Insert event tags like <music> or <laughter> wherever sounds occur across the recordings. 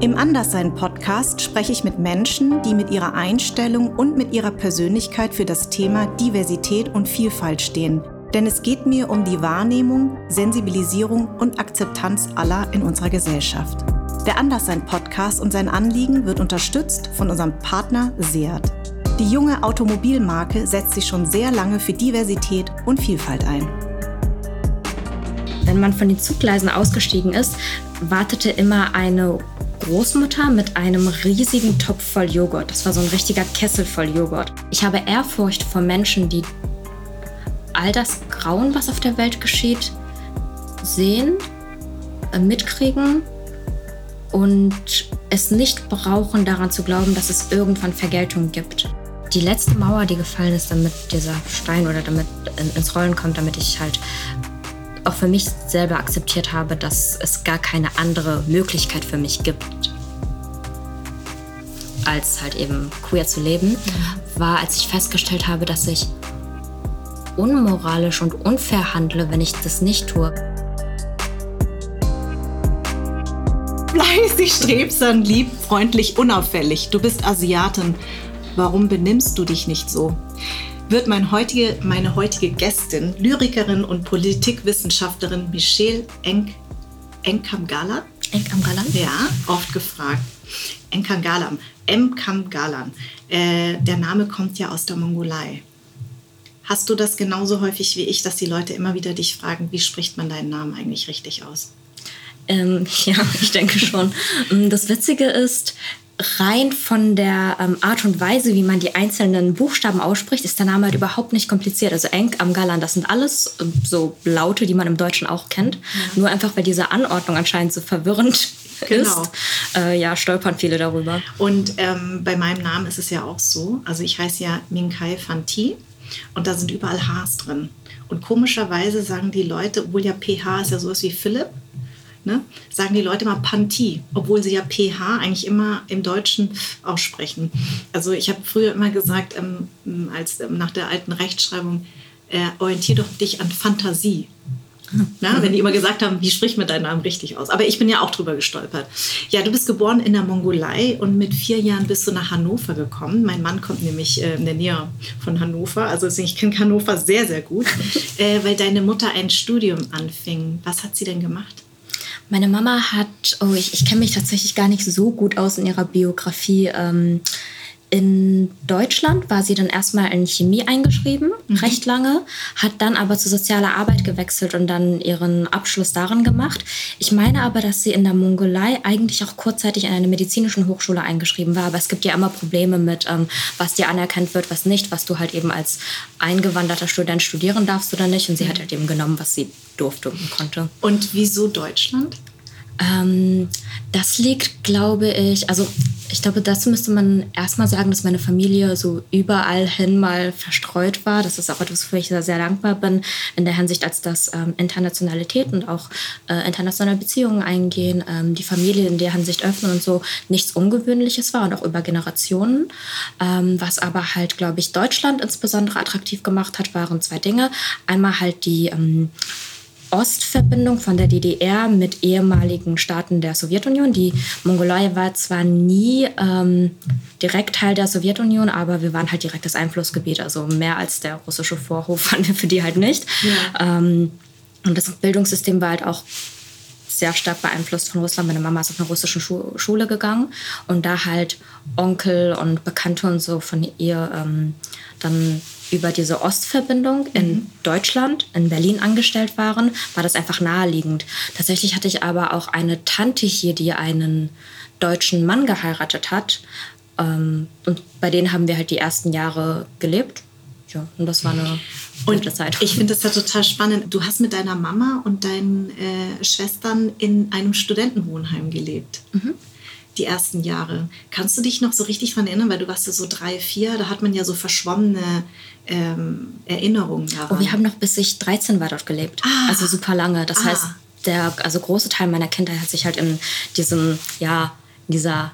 Im Anderssein-Podcast spreche ich mit Menschen, die mit ihrer Einstellung und mit ihrer Persönlichkeit für das Thema Diversität und Vielfalt stehen. Denn es geht mir um die Wahrnehmung, Sensibilisierung und Akzeptanz aller in unserer Gesellschaft. Der Anderssein-Podcast und sein Anliegen wird unterstützt von unserem Partner Seat. Die junge Automobilmarke setzt sich schon sehr lange für Diversität und Vielfalt ein. Wenn man von den Zuggleisen ausgestiegen ist, wartete immer eine Großmutter mit einem riesigen Topf voll Joghurt. Das war so ein richtiger Kessel voll Joghurt. Ich habe Ehrfurcht vor Menschen, die all das Grauen, was auf der Welt geschieht, sehen, äh, mitkriegen und es nicht brauchen, daran zu glauben, dass es irgendwann Vergeltung gibt. Die letzte Mauer, die gefallen ist, damit dieser Stein oder damit ins Rollen kommt, damit ich halt auch für mich selber akzeptiert habe, dass es gar keine andere Möglichkeit für mich gibt, als halt eben queer zu leben, war, als ich festgestellt habe, dass ich unmoralisch und unfair handle, wenn ich das nicht tue. Fleißig, strebsam, lieb, freundlich, unauffällig. Du bist Asiatin. Warum benimmst du dich nicht so? Wird mein heutige, meine heutige Gästin, Lyrikerin und Politikwissenschaftlerin Michelle Enk, Enkamgalan. Enkamgalan? Ja, oft gefragt. Enkamgalan. Enkamgalan. Äh, der Name kommt ja aus der Mongolei. Hast du das genauso häufig wie ich, dass die Leute immer wieder dich fragen, wie spricht man deinen Namen eigentlich richtig aus? Ähm, <laughs> ja, ich denke schon. Das Witzige ist, rein von der ähm, Art und Weise, wie man die einzelnen Buchstaben ausspricht, ist der Name halt überhaupt nicht kompliziert. Also Enk am Galan, das sind alles äh, so Laute, die man im Deutschen auch kennt. Ja. Nur einfach, weil diese Anordnung anscheinend so verwirrend <laughs> genau. ist, äh, ja, stolpern viele darüber. Und ähm, bei meinem Namen ist es ja auch so. Also ich heiße ja Minkai Fanti und da sind überall Hs drin. Und komischerweise sagen die Leute, obwohl ja PH ist ja sowas wie Philipp, ne, sagen die Leute mal Panti, obwohl sie ja PH eigentlich immer im Deutschen aussprechen. Also ich habe früher immer gesagt, ähm, als ähm, nach der alten Rechtschreibung, äh, orientier doch dich an Fantasie. Na, wenn die immer gesagt haben, wie spricht man deinen Namen richtig aus? Aber ich bin ja auch drüber gestolpert. Ja, du bist geboren in der Mongolei und mit vier Jahren bist du nach Hannover gekommen. Mein Mann kommt nämlich äh, in der Nähe von Hannover. Also ich kenne Hannover sehr, sehr gut, <laughs> äh, weil deine Mutter ein Studium anfing. Was hat sie denn gemacht? Meine Mama hat, oh, ich, ich kenne mich tatsächlich gar nicht so gut aus in ihrer Biografie. Ähm, in Deutschland war sie dann erstmal in Chemie eingeschrieben, mhm. recht lange, hat dann aber zu sozialer Arbeit gewechselt und dann ihren Abschluss darin gemacht. Ich meine aber, dass sie in der Mongolei eigentlich auch kurzzeitig in einer medizinischen Hochschule eingeschrieben war, aber es gibt ja immer Probleme mit, ähm, was dir anerkannt wird, was nicht, was du halt eben als eingewanderter Student studieren darfst oder nicht. Und sie mhm. hat halt eben genommen, was sie durfte und konnte. Und wieso Deutschland? Ähm, das liegt, glaube ich, also ich glaube, dazu müsste man erstmal sagen, dass meine Familie so überall hin mal verstreut war. Das ist auch etwas, wofür ich sehr, sehr dankbar bin, in der Hinsicht, als dass ähm, Internationalität und auch äh, internationale Beziehungen eingehen, ähm, die Familie in der Hinsicht öffnen und so nichts Ungewöhnliches war und auch über Generationen. Ähm, was aber halt, glaube ich, Deutschland insbesondere attraktiv gemacht hat, waren zwei Dinge. Einmal halt die ähm, Ostverbindung von der DDR mit ehemaligen Staaten der Sowjetunion. Die Mongolei war zwar nie ähm, direkt Teil der Sowjetunion, aber wir waren halt direkt das Einflussgebiet. Also mehr als der russische Vorhof <laughs> waren wir für die halt nicht. Ja. Ähm, und das Bildungssystem war halt auch sehr stark beeinflusst von Russland. Meine Mama ist auf eine russische Schu Schule gegangen und da halt Onkel und Bekannte und so von ihr ähm, dann über diese Ostverbindung in mhm. Deutschland, in Berlin angestellt waren, war das einfach naheliegend. Tatsächlich hatte ich aber auch eine Tante hier, die einen deutschen Mann geheiratet hat. Ähm, und bei denen haben wir halt die ersten Jahre gelebt. Ja, und das war eine und Zeit. Ich finde das ja total spannend. Du hast mit deiner Mama und deinen äh, Schwestern in einem Studentenwohnheim gelebt. Mhm die ersten Jahre. Kannst du dich noch so richtig daran erinnern, weil du warst ja so drei, vier, da hat man ja so verschwommene ähm, Erinnerungen daran. Oh, wir haben noch bis ich 13 war dort gelebt. Ah. Also super lange. Das ah. heißt, der also große Teil meiner Kindheit hat sich halt in diesem, ja, in dieser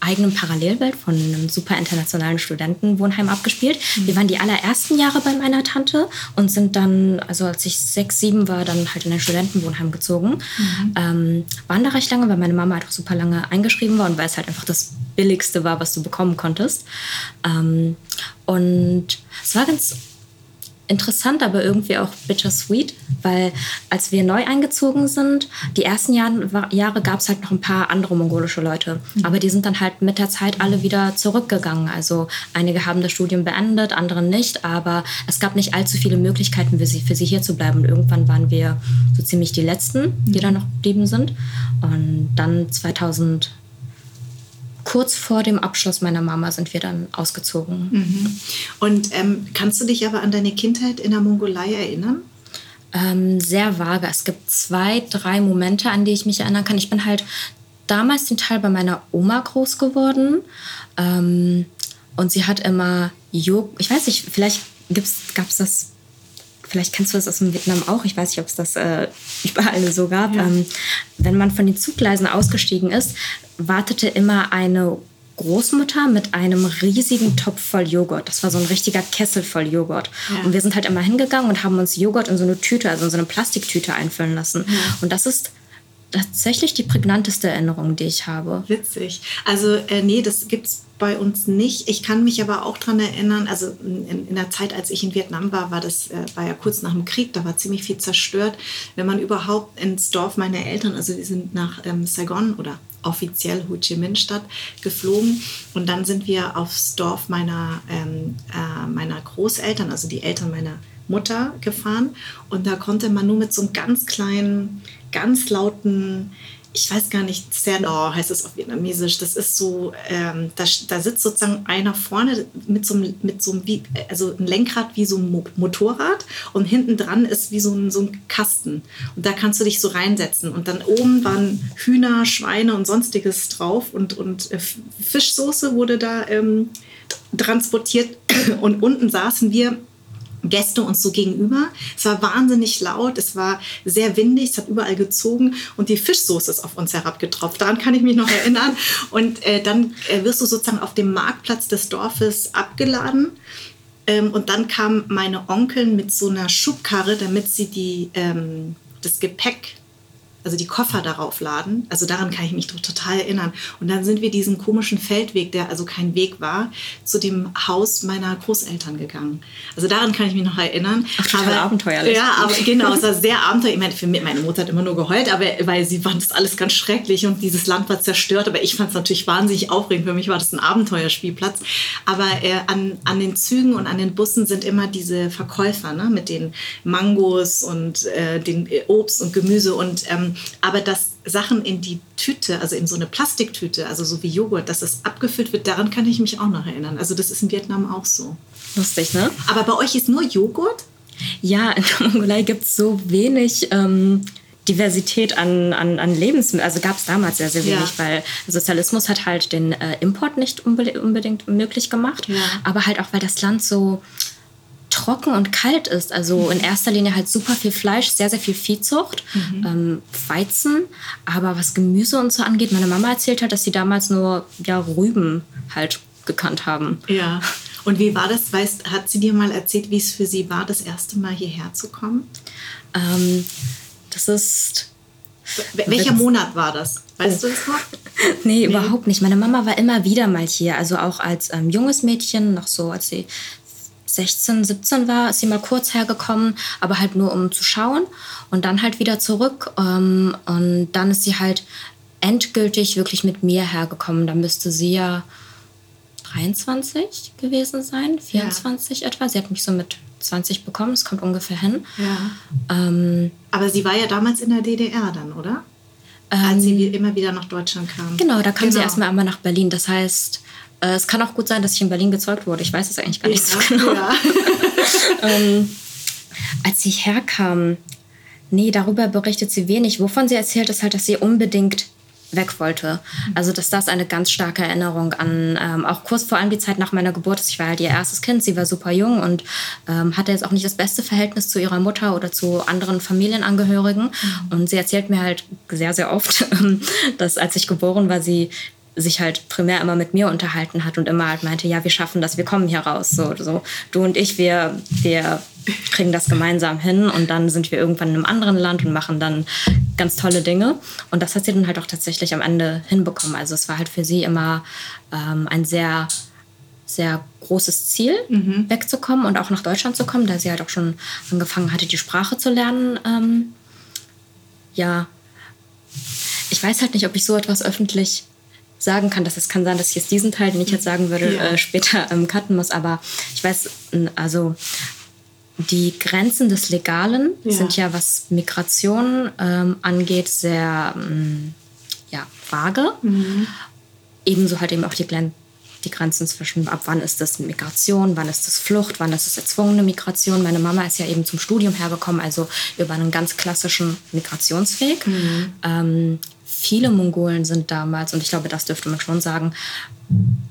eigenen Parallelwelt von einem super internationalen Studentenwohnheim abgespielt. Mhm. Wir waren die allerersten Jahre bei meiner Tante und sind dann, also als ich sechs, sieben war, dann halt in ein Studentenwohnheim gezogen. Mhm. Ähm, waren da recht lange, weil meine Mama halt auch super lange eingeschrieben war und weil es halt einfach das Billigste war, was du bekommen konntest. Ähm, und es war ganz interessant, aber irgendwie auch bittersweet, weil als wir neu eingezogen sind, die ersten Jahre, Jahre gab es halt noch ein paar andere mongolische Leute, mhm. aber die sind dann halt mit der Zeit alle wieder zurückgegangen. Also einige haben das Studium beendet, andere nicht, aber es gab nicht allzu viele Möglichkeiten für sie, für sie hier zu bleiben. Und irgendwann waren wir so ziemlich die Letzten, die mhm. da noch geblieben sind. Und dann 2000 kurz vor dem Abschluss meiner Mama sind wir dann ausgezogen. Mhm. Und ähm, kannst du dich aber an deine Kindheit in der Mongolei erinnern? Ähm, sehr vage. Es gibt zwei, drei Momente, an die ich mich erinnern kann. Ich bin halt damals den Teil bei meiner Oma groß geworden. Ähm, und sie hat immer Joghurt, ich weiß nicht, vielleicht gab es das vielleicht kennst du das aus dem Vietnam auch, ich weiß nicht, ob es das äh, überall so gab. Ja. Ähm, wenn man von den Zuggleisen ausgestiegen ist, wartete immer eine Großmutter mit einem riesigen Topf voll Joghurt. Das war so ein richtiger Kessel voll Joghurt. Ja. Und wir sind halt immer hingegangen und haben uns Joghurt in so eine Tüte, also in so eine Plastiktüte einfüllen lassen. Ja. Und das ist tatsächlich die prägnanteste Erinnerung, die ich habe. Witzig. Also, äh, nee, das gibt es bei uns nicht. Ich kann mich aber auch daran erinnern, also in, in, der Zeit, als ich in Vietnam war, war das äh, war ja kurz nach dem Krieg, da war ziemlich viel zerstört. Wenn man überhaupt ins Dorf meiner Eltern, also die sind nach ähm, Saigon oder offiziell Ho Chi Minh Stadt geflogen und dann sind wir aufs Dorf meiner, ähm, äh, meiner Großeltern, also die Eltern meiner Mutter gefahren und da konnte man nur mit so einem ganz kleinen, ganz lauten ich weiß gar nicht, Seno heißt es auf Vietnamesisch. Das ist so, ähm, da, da, sitzt sozusagen einer vorne mit so einem, mit so einem also ein Lenkrad wie so ein Motorrad und hinten dran ist wie so ein, so ein Kasten. Und da kannst du dich so reinsetzen. Und dann oben waren Hühner, Schweine und sonstiges drauf und, und äh, Fischsoße wurde da ähm, transportiert. Und unten saßen wir Gäste uns so gegenüber. Es war wahnsinnig laut, es war sehr windig, es hat überall gezogen und die Fischsoße ist auf uns herabgetropft. Daran kann ich mich noch erinnern. Und äh, dann äh, wirst du sozusagen auf dem Marktplatz des Dorfes abgeladen. Ähm, und dann kam meine Onkel mit so einer Schubkarre, damit sie die, ähm, das Gepäck also die Koffer darauf laden. Also daran kann ich mich doch total erinnern. Und dann sind wir diesen komischen Feldweg, der also kein Weg war, zu dem Haus meiner Großeltern gegangen. Also daran kann ich mich noch erinnern. Ach, total aber, abenteuerlich. Ja, aber genau, es war sehr abenteuerlich. Ich meine, für mich, meine Mutter hat immer nur geheult, aber weil sie fand das alles ganz schrecklich und dieses Land war zerstört. Aber ich fand es natürlich wahnsinnig aufregend. Für mich war das ein Abenteuerspielplatz. Aber äh, an, an den Zügen und an den Bussen sind immer diese Verkäufer ne, mit den Mangos und äh, den Obst und Gemüse und ähm, aber dass Sachen in die Tüte, also in so eine Plastiktüte, also so wie Joghurt, dass das abgefüllt wird, daran kann ich mich auch noch erinnern. Also das ist in Vietnam auch so. Lustig, ne? Aber bei euch ist nur Joghurt? Ja, in der <laughs> Mongolei gibt es so wenig ähm, Diversität an, an, an Lebensmitteln. Also gab es damals sehr, sehr wenig, ja. weil Sozialismus hat halt den äh, Import nicht unbedingt möglich gemacht, ja. aber halt auch, weil das Land so trocken und kalt ist. Also in erster Linie halt super viel Fleisch, sehr, sehr viel Viehzucht, mhm. ähm, Weizen. Aber was Gemüse und so angeht, meine Mama erzählt halt, dass sie damals nur ja, Rüben halt gekannt haben. Ja. Und wie war das? Weißt, hat sie dir mal erzählt, wie es für sie war, das erste Mal hierher zu kommen? Ähm, das ist. Welcher Monat war das? Weißt oh. du es noch? <laughs> nee, nee, überhaupt nicht. Meine Mama war immer wieder mal hier. Also auch als ähm, junges Mädchen, noch so, als sie 16, 17 war, ist sie mal kurz hergekommen, aber halt nur um zu schauen und dann halt wieder zurück. Ähm, und dann ist sie halt endgültig wirklich mit mir hergekommen. Da müsste sie ja 23 gewesen sein, 24 ja. etwa. Sie hat mich so mit 20 bekommen, das kommt ungefähr hin. Ja. Ähm, aber sie war ja damals in der DDR dann, oder? Als sie ähm, immer wieder nach Deutschland kam. Genau, da kam genau. sie erstmal einmal nach Berlin. Das heißt, äh, es kann auch gut sein, dass ich in Berlin gezeugt wurde. Ich weiß es eigentlich gar nicht ja, so genau. Ja. <laughs> ähm, als sie herkam, nee, darüber berichtet sie wenig. Wovon sie erzählt, ist halt, dass sie unbedingt weg wollte. Also dass das eine ganz starke Erinnerung an, ähm, auch kurz vor allem die Zeit nach meiner Geburt ist. Ich war halt ihr erstes Kind, sie war super jung und ähm, hatte jetzt auch nicht das beste Verhältnis zu ihrer Mutter oder zu anderen Familienangehörigen. Mhm. Und sie erzählt mir halt sehr, sehr oft, <laughs> dass als ich geboren war, sie sich halt primär immer mit mir unterhalten hat und immer halt meinte, ja, wir schaffen das, wir kommen hier raus. So, so. Du und ich, wir, wir kriegen das gemeinsam hin und dann sind wir irgendwann in einem anderen Land und machen dann ganz tolle Dinge. Und das hat sie dann halt auch tatsächlich am Ende hinbekommen. Also es war halt für sie immer ähm, ein sehr, sehr großes Ziel, mhm. wegzukommen und auch nach Deutschland zu kommen, da sie halt auch schon angefangen hatte, die Sprache zu lernen. Ähm, ja, ich weiß halt nicht, ob ich so etwas öffentlich sagen kann, dass es kann sein, dass ich jetzt diesen Teil, den ich jetzt sagen würde, ja. äh, später ähm, cutten muss. Aber ich weiß, also die Grenzen des Legalen ja. sind ja, was Migration ähm, angeht, sehr ähm, ja, vage. Mhm. Ebenso halt eben auch die, die Grenzen zwischen, ab wann ist das Migration, wann ist das Flucht, wann ist das erzwungene Migration. Meine Mama ist ja eben zum Studium hergekommen, also über einen ganz klassischen Migrationsweg. Mhm. Ähm, viele Mongolen sind damals, und ich glaube, das dürfte man schon sagen,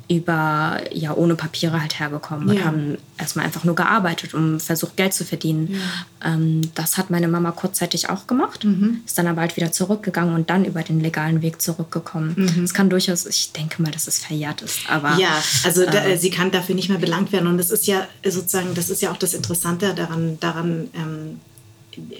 über, ja, ohne Papiere halt hergekommen und ja. haben erstmal einfach nur gearbeitet, um versucht, Geld zu verdienen. Ja. Ähm, das hat meine Mama kurzzeitig auch gemacht, mhm. ist dann aber halt wieder zurückgegangen und dann über den legalen Weg zurückgekommen. Mhm. Es kann durchaus, ich denke mal, dass es verjährt ist, aber. Ja, also da, äh, sie kann dafür nicht mehr belangt werden und das ist ja sozusagen, das ist ja auch das Interessante daran, daran ähm,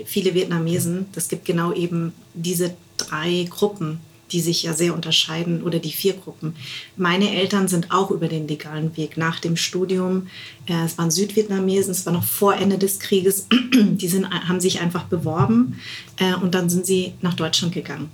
viele Vietnamesen, das gibt genau eben diese drei Gruppen, die sich ja sehr unterscheiden, oder die vier Gruppen. Meine Eltern sind auch über den legalen Weg nach dem Studium. Äh, es waren Südvietnamesen, es war noch vor Ende des Krieges. <clears throat> Die sind, haben sich einfach beworben äh, und dann sind sie nach Deutschland gegangen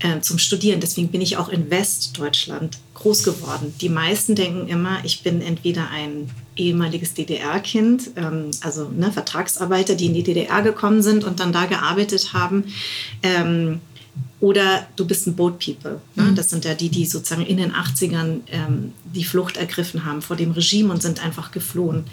äh, zum Studieren. Deswegen bin ich auch in Westdeutschland groß geworden. Die meisten denken immer, ich bin entweder ein ehemaliges DDR-Kind, ähm, also ne, Vertragsarbeiter, die in die DDR gekommen sind und dann da gearbeitet haben. Ähm, oder du bist ein Boat People. Ne? Mhm. Das sind ja die, die sozusagen in den 80ern ähm, die Flucht ergriffen haben vor dem Regime und sind einfach geflohen.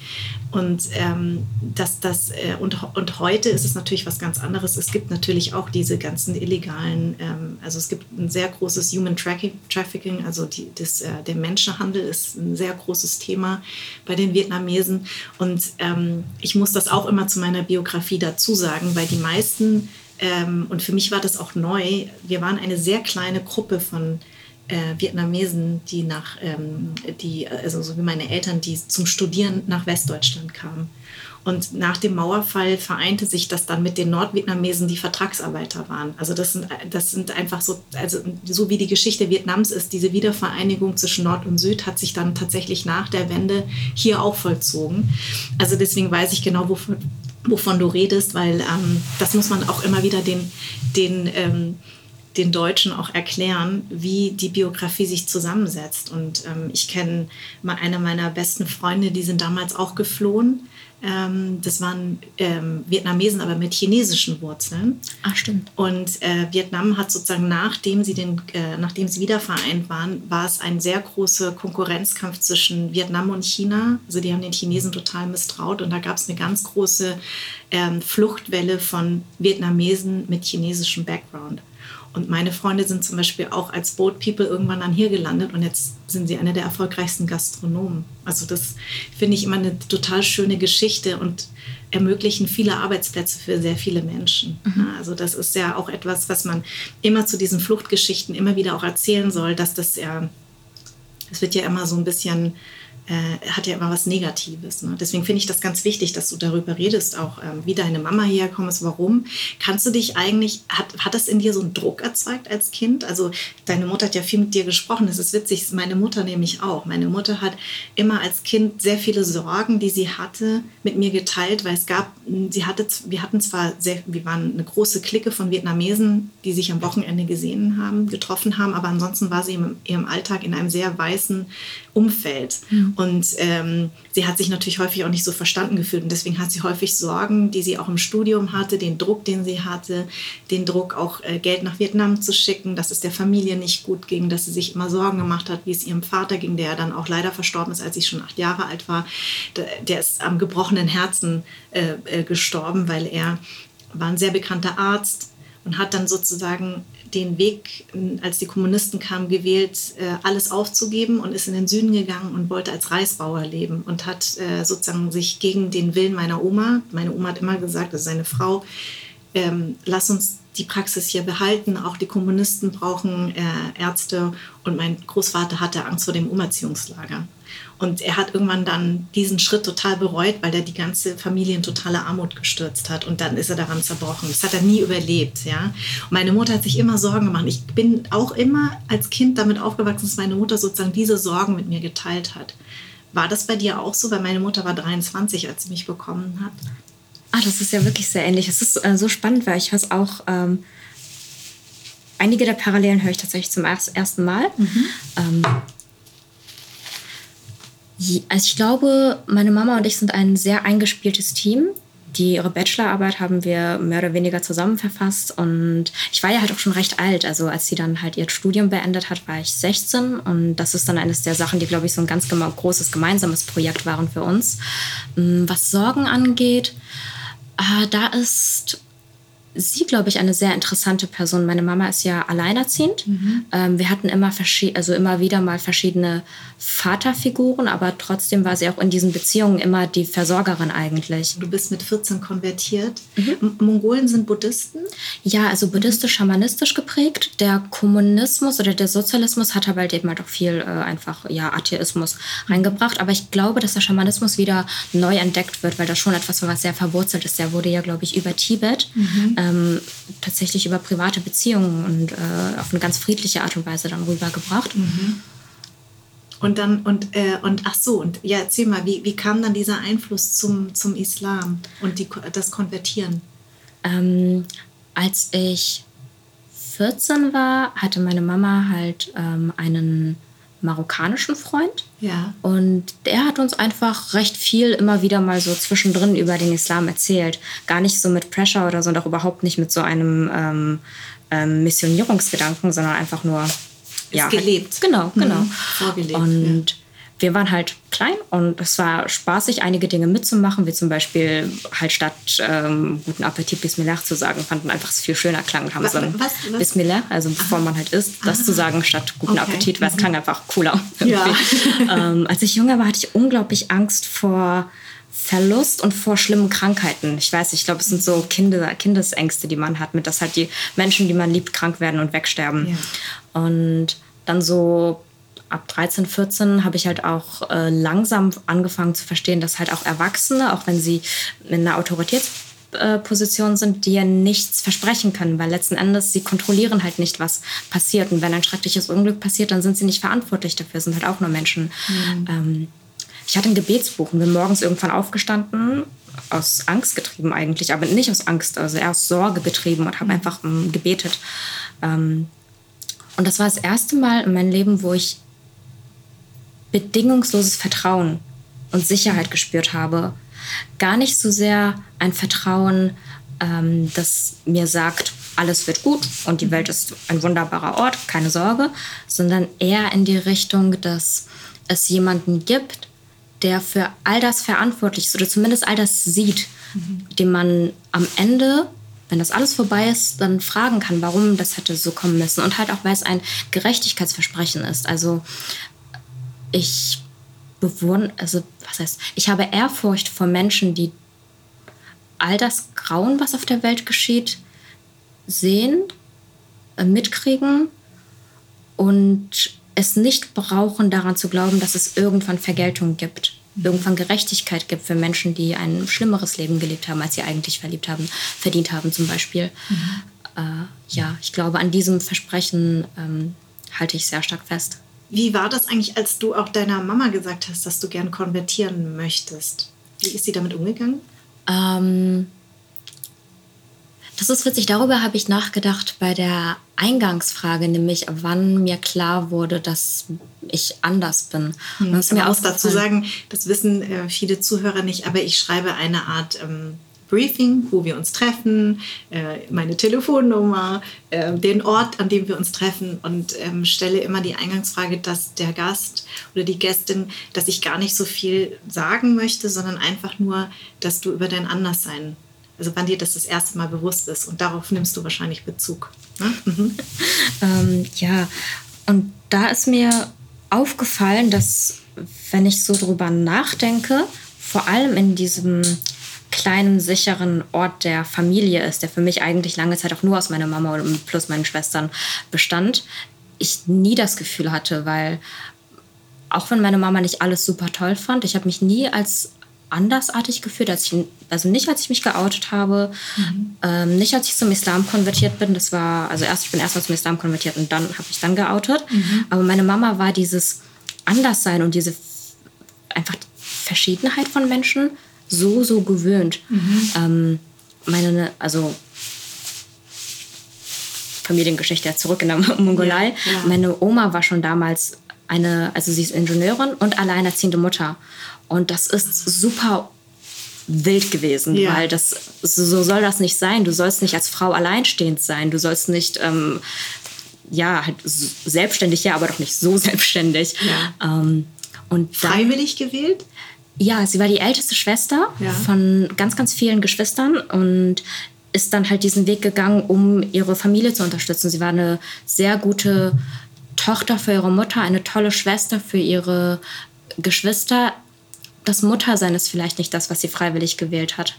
Und, ähm, das, das, äh, und, und heute ist es natürlich was ganz anderes. Es gibt natürlich auch diese ganzen illegalen, ähm, also es gibt ein sehr großes Human Trafficking, also die, das, äh, der Menschenhandel ist ein sehr großes Thema bei den Vietnamesen. Und ähm, ich muss das auch immer zu meiner Biografie dazu sagen, weil die meisten ähm, und für mich war das auch neu. Wir waren eine sehr kleine Gruppe von äh, Vietnamesen, die nach, ähm, die, also so wie meine Eltern, die zum Studieren nach Westdeutschland kamen. Und nach dem Mauerfall vereinte sich das dann mit den Nordvietnamesen, die Vertragsarbeiter waren. Also das sind, das sind einfach so, also so wie die Geschichte Vietnams ist, diese Wiedervereinigung zwischen Nord und Süd hat sich dann tatsächlich nach der Wende hier auch vollzogen. Also deswegen weiß ich genau, wovon, wovon du redest, weil ähm, das muss man auch immer wieder den, den, ähm, den Deutschen auch erklären, wie die Biografie sich zusammensetzt. Und ähm, ich kenne mal eine meiner besten Freunde, die sind damals auch geflohen ähm, das waren ähm, Vietnamesen, aber mit chinesischen Wurzeln. Ach, stimmt. Und äh, Vietnam hat sozusagen, nachdem sie, den, äh, nachdem sie wieder vereint waren, war es ein sehr großer Konkurrenzkampf zwischen Vietnam und China. Also die haben den Chinesen total misstraut und da gab es eine ganz große ähm, Fluchtwelle von Vietnamesen mit chinesischem Background. Und meine Freunde sind zum Beispiel auch als Boat People irgendwann dann hier gelandet und jetzt sind sie eine der erfolgreichsten Gastronomen. Also das finde ich immer eine total schöne Geschichte und ermöglichen viele Arbeitsplätze für sehr viele Menschen. Mhm. Also das ist ja auch etwas, was man immer zu diesen Fluchtgeschichten immer wieder auch erzählen soll, dass das ja, es wird ja immer so ein bisschen äh, hat ja immer was Negatives. Ne? Deswegen finde ich das ganz wichtig, dass du darüber redest, auch ähm, wie deine Mama hergekommen ist, warum. Kannst du dich eigentlich, hat, hat das in dir so einen Druck erzeugt als Kind? Also deine Mutter hat ja viel mit dir gesprochen, das ist witzig, meine Mutter nämlich auch. Meine Mutter hat immer als Kind sehr viele Sorgen, die sie hatte, mit mir geteilt, weil es gab, sie hatte, wir hatten zwar sehr, wir waren eine große Clique von Vietnamesen, die sich am Wochenende gesehen haben, getroffen haben, aber ansonsten war sie in ihrem Alltag in einem sehr weißen Umfeld. Mhm. Und ähm, sie hat sich natürlich häufig auch nicht so verstanden gefühlt. Und deswegen hat sie häufig Sorgen, die sie auch im Studium hatte, den Druck, den sie hatte, den Druck auch äh, Geld nach Vietnam zu schicken, dass es der Familie nicht gut ging, dass sie sich immer Sorgen gemacht hat, wie es ihrem Vater ging, der dann auch leider verstorben ist, als sie schon acht Jahre alt war. Der, der ist am gebrochenen Herzen äh, äh, gestorben, weil er war ein sehr bekannter Arzt und hat dann sozusagen den Weg, als die Kommunisten kamen, gewählt, äh, alles aufzugeben und ist in den Süden gegangen und wollte als Reisbauer leben und hat äh, sozusagen sich gegen den Willen meiner Oma, meine Oma hat immer gesagt, das ist seine Frau, ähm, lass uns die Praxis hier behalten. Auch die Kommunisten brauchen äh, Ärzte. Und mein Großvater hatte Angst vor dem Umerziehungslager. Und er hat irgendwann dann diesen Schritt total bereut, weil er die ganze Familie in totale Armut gestürzt hat. Und dann ist er daran zerbrochen. Das hat er nie überlebt. Ja? Meine Mutter hat sich immer Sorgen gemacht. Ich bin auch immer als Kind damit aufgewachsen, dass meine Mutter sozusagen diese Sorgen mit mir geteilt hat. War das bei dir auch so? Weil meine Mutter war 23, als sie mich bekommen hat. Ah, das ist ja wirklich sehr ähnlich. Es ist äh, so spannend, weil ich weiß auch, ähm, einige der Parallelen höre ich tatsächlich zum ersten Mal. Mhm. Ähm, also ich glaube, meine Mama und ich sind ein sehr eingespieltes Team. Die ihre Bachelorarbeit haben wir mehr oder weniger zusammen verfasst und ich war ja halt auch schon recht alt. Also als sie dann halt ihr Studium beendet hat, war ich 16 und das ist dann eines der Sachen, die glaube ich so ein ganz großes gemeinsames Projekt waren für uns. Mm, was Sorgen angeht, äh, da ist sie, glaube ich, eine sehr interessante Person. Meine Mama ist ja alleinerziehend. Mhm. Ähm, wir hatten immer, also immer wieder mal verschiedene Vaterfiguren, aber trotzdem war sie auch in diesen Beziehungen immer die Versorgerin eigentlich. Du bist mit 14 konvertiert. Mhm. Mongolen sind Buddhisten? Ja, also buddhistisch-schamanistisch geprägt. Der Kommunismus oder der Sozialismus hat aber halt eben halt auch viel äh, einfach ja, Atheismus reingebracht. Aber ich glaube, dass der Schamanismus wieder neu entdeckt wird, weil das schon etwas was sehr verwurzelt ist. Der wurde ja, glaube ich, über Tibet. Mhm ähm, tatsächlich über private Beziehungen und äh, auf eine ganz friedliche Art und Weise dann rübergebracht. Mhm. Und dann, und, äh, und ach so, und ja, erzähl mal, wie, wie kam dann dieser Einfluss zum, zum Islam und die, das Konvertieren? Ähm, als ich 14 war, hatte meine Mama halt ähm, einen marokkanischen Freund. Ja. Und der hat uns einfach recht viel immer wieder mal so zwischendrin über den Islam erzählt. Gar nicht so mit Pressure oder so und auch überhaupt nicht mit so einem ähm, ähm, Missionierungsgedanken, sondern einfach nur. Ja, gelebt. Halt, genau, genau. Mhm. Vorgelebt. Und ja wir waren halt klein und es war spaßig, einige Dinge mitzumachen, wie zum Beispiel halt statt ähm, guten Appetit Bismillah zu sagen, fanden einfach es viel schöner klang und haben was, so ein was, was? Bismillah, also bevor Aha. man halt isst, das Aha. zu sagen statt guten okay. Appetit, weil es mhm. klang einfach cooler. <laughs> Ja. ähm, als ich jünger war, hatte ich unglaublich Angst vor Verlust und vor schlimmen Krankheiten. Ich weiß, ich glaube, es sind so Kinder, Kindesängste, die man hat, mit dass halt die Menschen, die man liebt, krank werden und wegsterben. Und dann so ab 13, 14 habe ich halt auch äh, langsam angefangen zu verstehen, dass halt auch Erwachsene, auch wenn sie in einer Autoritätsposition sind, dir nichts versprechen können, weil letzten Endes sie kontrollieren halt nicht, was passiert. Und wenn ein schreckliches Unglück passiert, dann sind sie nicht verantwortlich dafür, sind halt auch nur Menschen. Mhm. Ähm, ich hatte ein Gebetsbuch und bin morgens irgendwann aufgestanden, aus Angst getrieben eigentlich, aber nicht aus Angst, also eher aus Sorge getrieben und habe mhm. einfach ähm, gebetet. Ähm, und das war das erste Mal in meinem Leben, wo ich bedingungsloses Vertrauen und Sicherheit gespürt habe. Gar nicht so sehr ein Vertrauen, ähm, das mir sagt, alles wird gut und die Welt ist ein wunderbarer Ort, keine Sorge, sondern eher in die Richtung, dass es jemanden gibt, der für all das verantwortlich ist oder zumindest all das sieht, mhm. dem man am Ende, wenn das alles vorbei ist, dann fragen kann, warum das hätte so kommen müssen. Und halt auch, weil es ein Gerechtigkeitsversprechen ist. Also ich bewundere, also was heißt, ich habe Ehrfurcht vor Menschen, die all das Grauen, was auf der Welt geschieht, sehen, äh, mitkriegen und es nicht brauchen, daran zu glauben, dass es irgendwann Vergeltung gibt, irgendwann Gerechtigkeit gibt für Menschen, die ein schlimmeres Leben gelebt haben, als sie eigentlich verliebt haben, verdient haben zum Beispiel. Mhm. Äh, ja, ich glaube, an diesem Versprechen ähm, halte ich sehr stark fest. Wie war das eigentlich, als du auch deiner Mama gesagt hast, dass du gern konvertieren möchtest? Wie ist sie damit umgegangen? Ähm, das ist witzig. Darüber habe ich nachgedacht bei der Eingangsfrage, nämlich wann mir klar wurde, dass ich anders bin. Hm, Und mir auch dazu sagen, das wissen äh, viele Zuhörer nicht, aber ich schreibe eine Art ähm, Briefing, wo wir uns treffen, äh, meine Telefonnummer, äh, den Ort, an dem wir uns treffen und ähm, stelle immer die Eingangsfrage, dass der Gast oder die Gästin, dass ich gar nicht so viel sagen möchte, sondern einfach nur, dass du über dein Anderssein, also wann dir das das erste Mal bewusst ist und darauf nimmst du wahrscheinlich Bezug. Ne? Mhm. ähm, ja, und da ist mir aufgefallen, dass wenn ich so drüber nachdenke, vor allem in diesem kleinen, sicheren Ort der Familie ist, der für mich eigentlich lange Zeit auch nur aus meiner Mama plus meinen Schwestern bestand, ich nie das Gefühl hatte, weil auch wenn meine Mama nicht alles super toll fand, ich habe mich nie als andersartig gefühlt, als ich, also nicht als ich mich geoutet habe, mhm. ähm, nicht als ich zum Islam konvertiert bin. Das war, also erst, ich bin erst mal zum Islam konvertiert und dann habe ich dann geoutet. Mhm. Aber meine Mama war dieses Anderssein und diese einfach Verschiedenheit von Menschen so, so gewöhnt. Mhm. Ähm, meine, also Familiengeschichte zurück in der <laughs> Mongolei. Ja, ja. Meine Oma war schon damals eine, also sie ist Ingenieurin und alleinerziehende Mutter. Und das ist super wild gewesen, ja. weil das so soll das nicht sein. Du sollst nicht als Frau alleinstehend sein. Du sollst nicht ähm, ja halt selbstständig, ja, aber doch nicht so <laughs> selbstständig. Ja. Ähm, und freiwillig gewählt? Ja, sie war die älteste Schwester ja. von ganz, ganz vielen Geschwistern und ist dann halt diesen Weg gegangen, um ihre Familie zu unterstützen. Sie war eine sehr gute Tochter für ihre Mutter, eine tolle Schwester für ihre Geschwister. Das Muttersein ist vielleicht nicht das, was sie freiwillig gewählt hat.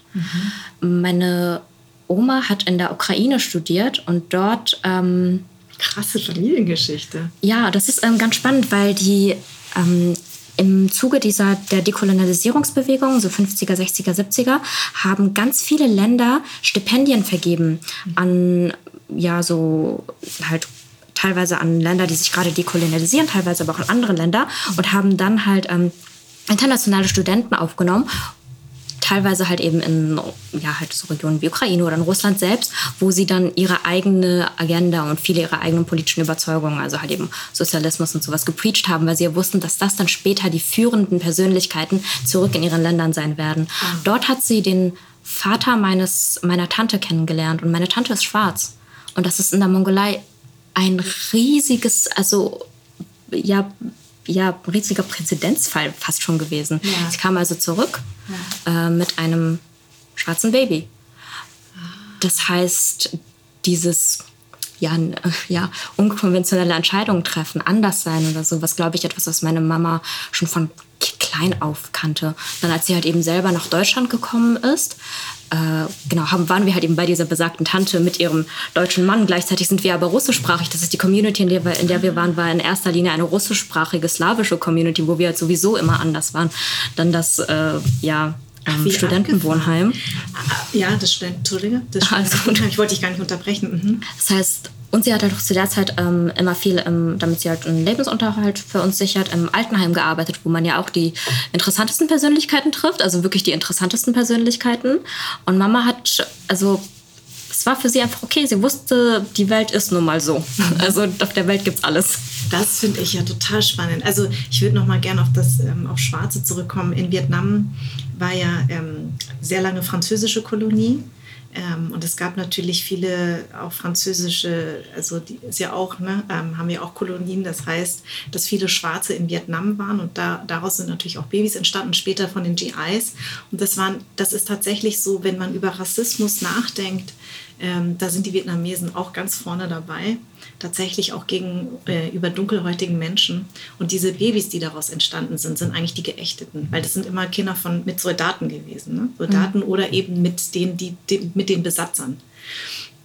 Mhm. Meine Oma hat in der Ukraine studiert und dort. Ähm, Krasse Familiengeschichte. Ja, das ist ähm, ganz spannend, weil die ähm, im Zuge dieser der Dekolonialisierungsbewegung, so 50er, 60er, 70er, haben ganz viele Länder Stipendien vergeben an ja so halt teilweise an Länder, die sich gerade dekolonialisieren, teilweise aber auch an andere Länder und haben dann halt ähm, internationale Studenten aufgenommen teilweise halt eben in ja, halt so Regionen wie Ukraine oder in Russland selbst, wo sie dann ihre eigene Agenda und viele ihrer eigenen politischen Überzeugungen, also halt eben Sozialismus und sowas gepreacht haben, weil sie ja wussten, dass das dann später die führenden Persönlichkeiten zurück in ihren Ländern sein werden. Mhm. Dort hat sie den Vater meines, meiner Tante kennengelernt und meine Tante ist schwarz. Und das ist in der Mongolei ein riesiges, also ja, ja, riesiger Präzedenzfall fast schon gewesen. Ja. Ich kam also zurück ja. äh, mit einem schwarzen Baby. Das heißt, dieses ja, ja, unkonventionelle Entscheidungen treffen, anders sein oder so, was glaube ich etwas, was meine Mama schon von klein auf kannte. Dann als sie halt eben selber nach Deutschland gekommen ist, äh, genau, haben, waren wir halt eben bei dieser besagten Tante mit ihrem deutschen Mann. Gleichzeitig sind wir aber russischsprachig. Das ist die Community, in der, wir, in der wir waren, war in erster Linie eine russischsprachige, slawische Community, wo wir halt sowieso immer anders waren. Dann das, äh, ja, ähm, Studentenwohnheim. Ja, das Student, Entschuldige, das Studentenwohnheim. Also, ich wollte dich gar nicht unterbrechen. Mhm. Das heißt, und sie hat halt auch zu der Zeit ähm, immer viel, ähm, damit sie halt einen Lebensunterhalt für uns sichert, im Altenheim gearbeitet, wo man ja auch die interessantesten Persönlichkeiten trifft, also wirklich die interessantesten Persönlichkeiten. Und Mama hat, also es war für sie einfach okay, sie wusste, die Welt ist nun mal so. Also auf der Welt gibt es alles. Das finde ich ja total spannend. Also ich würde noch mal gerne auf das ähm, auf Schwarze zurückkommen. In Vietnam war ja ähm, sehr lange französische Kolonie. Ähm, und es gab natürlich viele auch französische, also die ist ja auch, ne, ähm, haben ja auch Kolonien. Das heißt, dass viele Schwarze in Vietnam waren und da, daraus sind natürlich auch Babys entstanden, später von den GIs. Und das, waren, das ist tatsächlich so, wenn man über Rassismus nachdenkt, ähm, da sind die Vietnamesen auch ganz vorne dabei, tatsächlich auch gegenüber äh, dunkelhäutigen Menschen. Und diese Babys, die daraus entstanden sind, sind eigentlich die Geächteten, weil das sind immer Kinder von, mit Soldaten gewesen. Ne? Soldaten mhm. oder eben mit den, die, die, mit den Besatzern.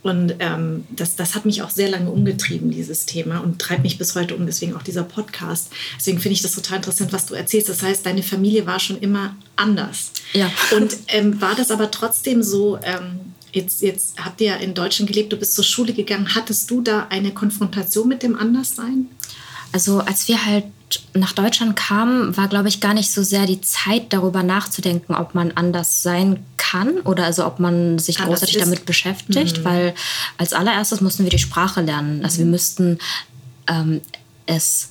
Und ähm, das, das hat mich auch sehr lange umgetrieben, dieses Thema, und treibt mich bis heute um, deswegen auch dieser Podcast. Deswegen finde ich das total interessant, was du erzählst. Das heißt, deine Familie war schon immer anders. Ja. Und ähm, war das aber trotzdem so, ähm, Jetzt, jetzt habt ihr ja in Deutschland gelebt, du bist zur Schule gegangen. Hattest du da eine Konfrontation mit dem Anderssein? Also als wir halt nach Deutschland kamen, war, glaube ich, gar nicht so sehr die Zeit, darüber nachzudenken, ob man anders sein kann oder also ob man sich anders großartig ist. damit beschäftigt, mhm. weil als allererstes mussten wir die Sprache lernen. Also mhm. wir müssten ähm, es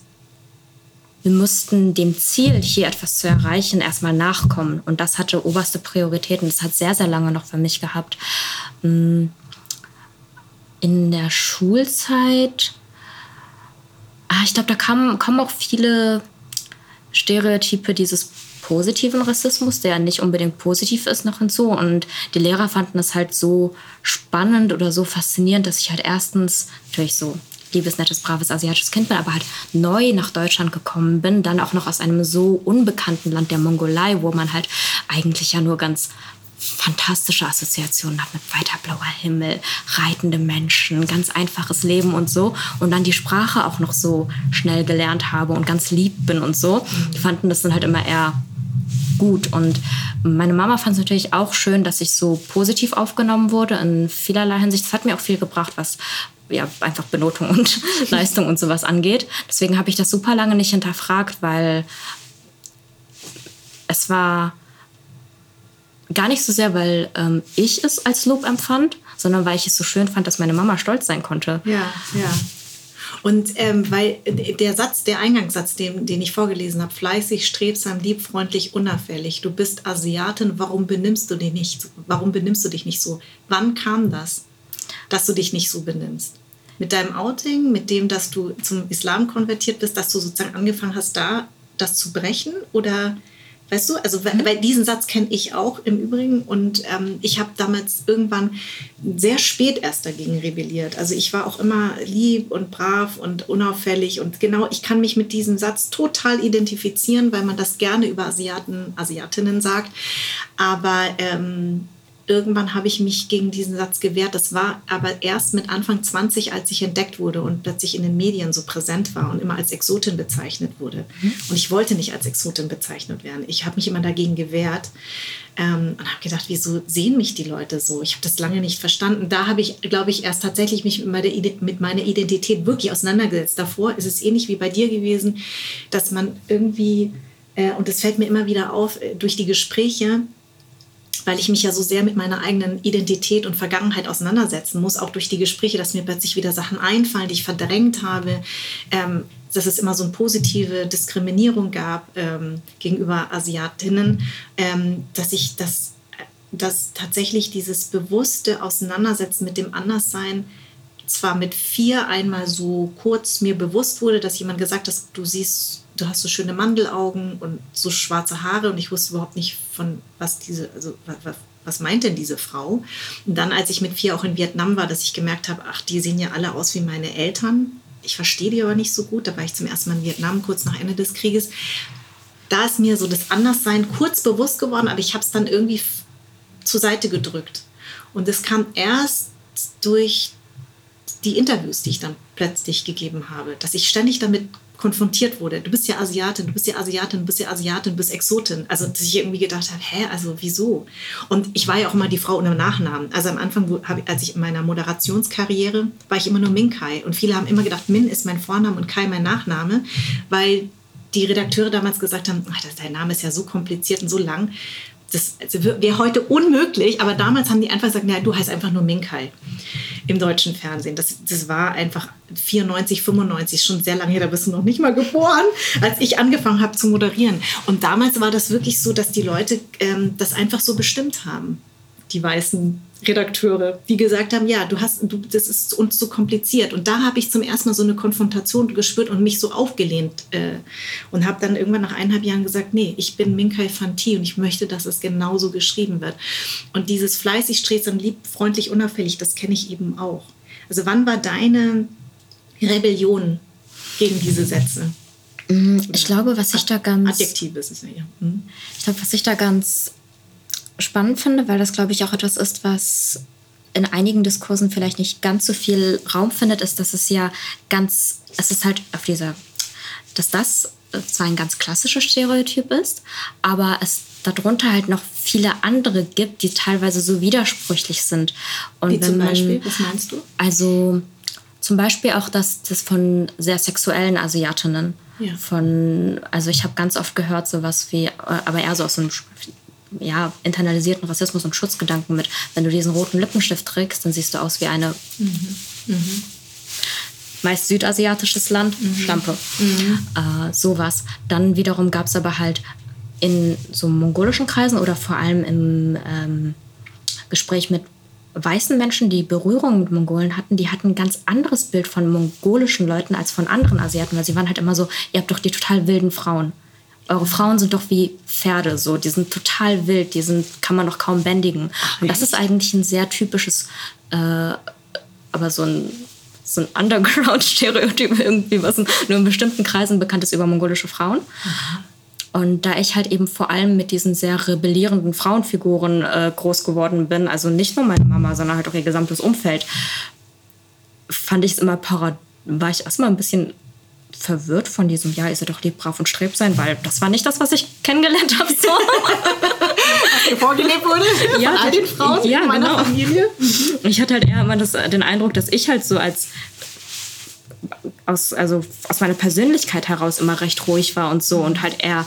wir mussten dem Ziel, hier etwas zu erreichen, erstmal nachkommen. Und das hatte oberste Priorität und das hat sehr, sehr lange noch für mich gehabt. Mm, in der Schulzeit, ah, ich glaube, da kamen, kommen auch viele Stereotype dieses positiven Rassismus, der nicht unbedingt positiv ist, noch hinzu. Und die Lehrer fanden das halt so spannend oder so faszinierend, dass ich halt erstens natürlich so liebes, nettes, braves asiatisches Kind bin, aber halt neu nach Deutschland gekommen bin, dann auch noch aus einem so unbekannten Land der Mongolei, wo man halt eigentlich ja nur ganz fantastische Assoziationen habe mit weiter blauer Himmel, reitende Menschen, ganz einfaches Leben und so. Und dann die Sprache auch noch so schnell gelernt habe und ganz lieb bin und so. Die fanden das dann halt immer eher gut. Und meine Mama fand es natürlich auch schön, dass ich so positiv aufgenommen wurde in vielerlei Hinsicht. Das hat mir auch viel gebracht, was ja, einfach Benotung und <laughs> Leistung und sowas angeht. Deswegen habe ich das super lange nicht hinterfragt, weil es war gar nicht so sehr, weil ähm, ich es als Lob empfand, sondern weil ich es so schön fand, dass meine Mama stolz sein konnte. Ja, ja. Und ähm, weil der Satz, der Eingangssatz, den, den ich vorgelesen habe, fleißig, strebsam, lieb, freundlich, unauffällig. Du bist Asiatin, warum benimmst du dich nicht? Warum benimmst du dich nicht so? Wann kam das, dass du dich nicht so benimmst? Mit deinem Outing, mit dem, dass du zum Islam konvertiert bist, dass du sozusagen angefangen hast, da das zu brechen? Oder Weißt du, also mhm. weil diesen Satz kenne ich auch im Übrigen und ähm, ich habe damals irgendwann sehr spät erst dagegen rebelliert. Also ich war auch immer lieb und brav und unauffällig und genau, ich kann mich mit diesem Satz total identifizieren, weil man das gerne über Asiaten, Asiatinnen sagt. Aber ähm, irgendwann habe ich mich gegen diesen Satz gewehrt. Das war aber erst mit Anfang 20, als ich entdeckt wurde und plötzlich in den Medien so präsent war und immer als Exotin bezeichnet wurde. Mhm. Und ich wollte nicht als Exotin bezeichnet werden. Ich habe mich immer dagegen gewehrt ähm, und habe gedacht, wieso sehen mich die Leute so? Ich habe das lange nicht verstanden. Da habe ich, glaube ich, erst tatsächlich mich mit meiner, Identität wirklich auseinandergesetzt. Davor ist es ähnlich wie bei dir gewesen, dass man irgendwie, äh, und das fällt mir immer wieder auf, äh, durch die Gespräche, weil ich mich ja so sehr mit meiner eigenen Identität und Vergangenheit auseinandersetzen muss, auch durch die Gespräche, dass mir plötzlich wieder Sachen einfallen, die ich verdrängt habe, ähm, dass es immer so eine positive Diskriminierung gab ähm, gegenüber Asiatinnen, ähm, dass ich das, dass tatsächlich dieses bewusste Auseinandersetzen mit dem Anderssein zwar mit vier einmal so kurz mir bewusst wurde, dass jemand gesagt hat, du siehst du hast so schöne Mandelaugen und so schwarze Haare und ich wusste überhaupt nicht von was diese, also was, meint denn diese Frau? Und dann, als ich mit vier auch in Vietnam war, dass ich gemerkt habe, ach, die sehen ja alle aus wie meine Eltern. Ich verstehe die aber nicht so gut. Da war ich zum ersten Mal in Vietnam, kurz nach Ende des Krieges. Da ist mir so das Anderssein kurz bewusst geworden, aber ich habe es dann irgendwie zur Seite gedrückt. Und es kam erst durch die Interviews, die ich dann plötzlich gegeben habe, dass ich ständig damit konfrontiert wurde. Du bist ja Asiatin, du bist ja Asiatin, du bist ja Asiatin, du bist Exotin. Also, dass ich irgendwie gedacht habe, hä, also wieso? Und ich war ja auch immer die Frau ohne Nachnamen. Also am Anfang, als ich in meiner Moderationskarriere, war ich immer nur Min Kai. Und viele haben immer gedacht, Min ist mein Vorname und Kai mein Nachname, weil die Redakteure damals gesagt haben, ach, dein Name ist ja so kompliziert und so lang. Das also wäre heute unmöglich, aber damals haben die einfach gesagt, naja, du heißt einfach nur Minkai im deutschen Fernsehen. Das, das war einfach 94, 95, schon sehr lange her, da bist du noch nicht mal geboren, als ich angefangen habe zu moderieren. Und damals war das wirklich so, dass die Leute ähm, das einfach so bestimmt haben, die weißen Redakteure, die gesagt haben, ja, du hast, du, das ist uns zu kompliziert. Und da habe ich zum ersten Mal so eine Konfrontation gespürt und mich so aufgelehnt äh, und habe dann irgendwann nach eineinhalb Jahren gesagt, nee, ich bin Minkai Fanti und ich möchte, dass es genauso geschrieben wird. Und dieses fleißig, strebsam, lieb, freundlich, unauffällig, das kenne ich eben auch. Also wann war deine Rebellion gegen diese Sätze? Mhm, ich glaube, was ich da ganz. Adjektiv ist es ja. Mhm. Ich glaube, was ich da ganz spannend finde, weil das, glaube ich, auch etwas ist, was in einigen Diskursen vielleicht nicht ganz so viel Raum findet, ist, dass es ja ganz, es ist halt auf dieser, dass das zwar ein ganz klassisches Stereotyp ist, aber es darunter halt noch viele andere gibt, die teilweise so widersprüchlich sind. Und Wie zum Beispiel, man, was meinst du? Also zum Beispiel auch das, das von sehr sexuellen Asiatinnen. Ja. Von, also ich habe ganz oft gehört, sowas wie, aber eher so aus so einem ja, internalisierten Rassismus und Schutzgedanken mit, wenn du diesen roten Lippenstift trägst, dann siehst du aus wie eine mhm. Mhm. meist südasiatisches Land, mhm. Schlampe. Mhm. Äh, sowas. Dann wiederum gab es aber halt in so mongolischen Kreisen oder vor allem im ähm, Gespräch mit weißen Menschen, die Berührung mit Mongolen hatten, die hatten ein ganz anderes Bild von mongolischen Leuten als von anderen Asiaten, weil sie waren halt immer so, ihr habt doch die total wilden Frauen eure Frauen sind doch wie Pferde, so, die sind total wild, die sind, kann man doch kaum bändigen. Und das ist eigentlich ein sehr typisches, äh, aber so ein, so ein Underground-Stereotyp irgendwie, was nur in bestimmten Kreisen bekannt ist über mongolische Frauen. Mhm. Und da ich halt eben vor allem mit diesen sehr rebellierenden Frauenfiguren äh, groß geworden bin, also nicht nur meine Mama, sondern halt auch ihr gesamtes Umfeld, fand ich es immer parad war ich erstmal ein bisschen verwirrt von diesem, ja, ihr seid doch lieb, brav und strebt sein, weil das war nicht das, was ich kennengelernt habe. So. <laughs> was dir vorgelebt wurde ja, von all den Frauen ja, in meiner genau. Familie. Ich hatte halt eher immer das, den Eindruck, dass ich halt so als aus, also aus meiner Persönlichkeit heraus immer recht ruhig war und so und halt eher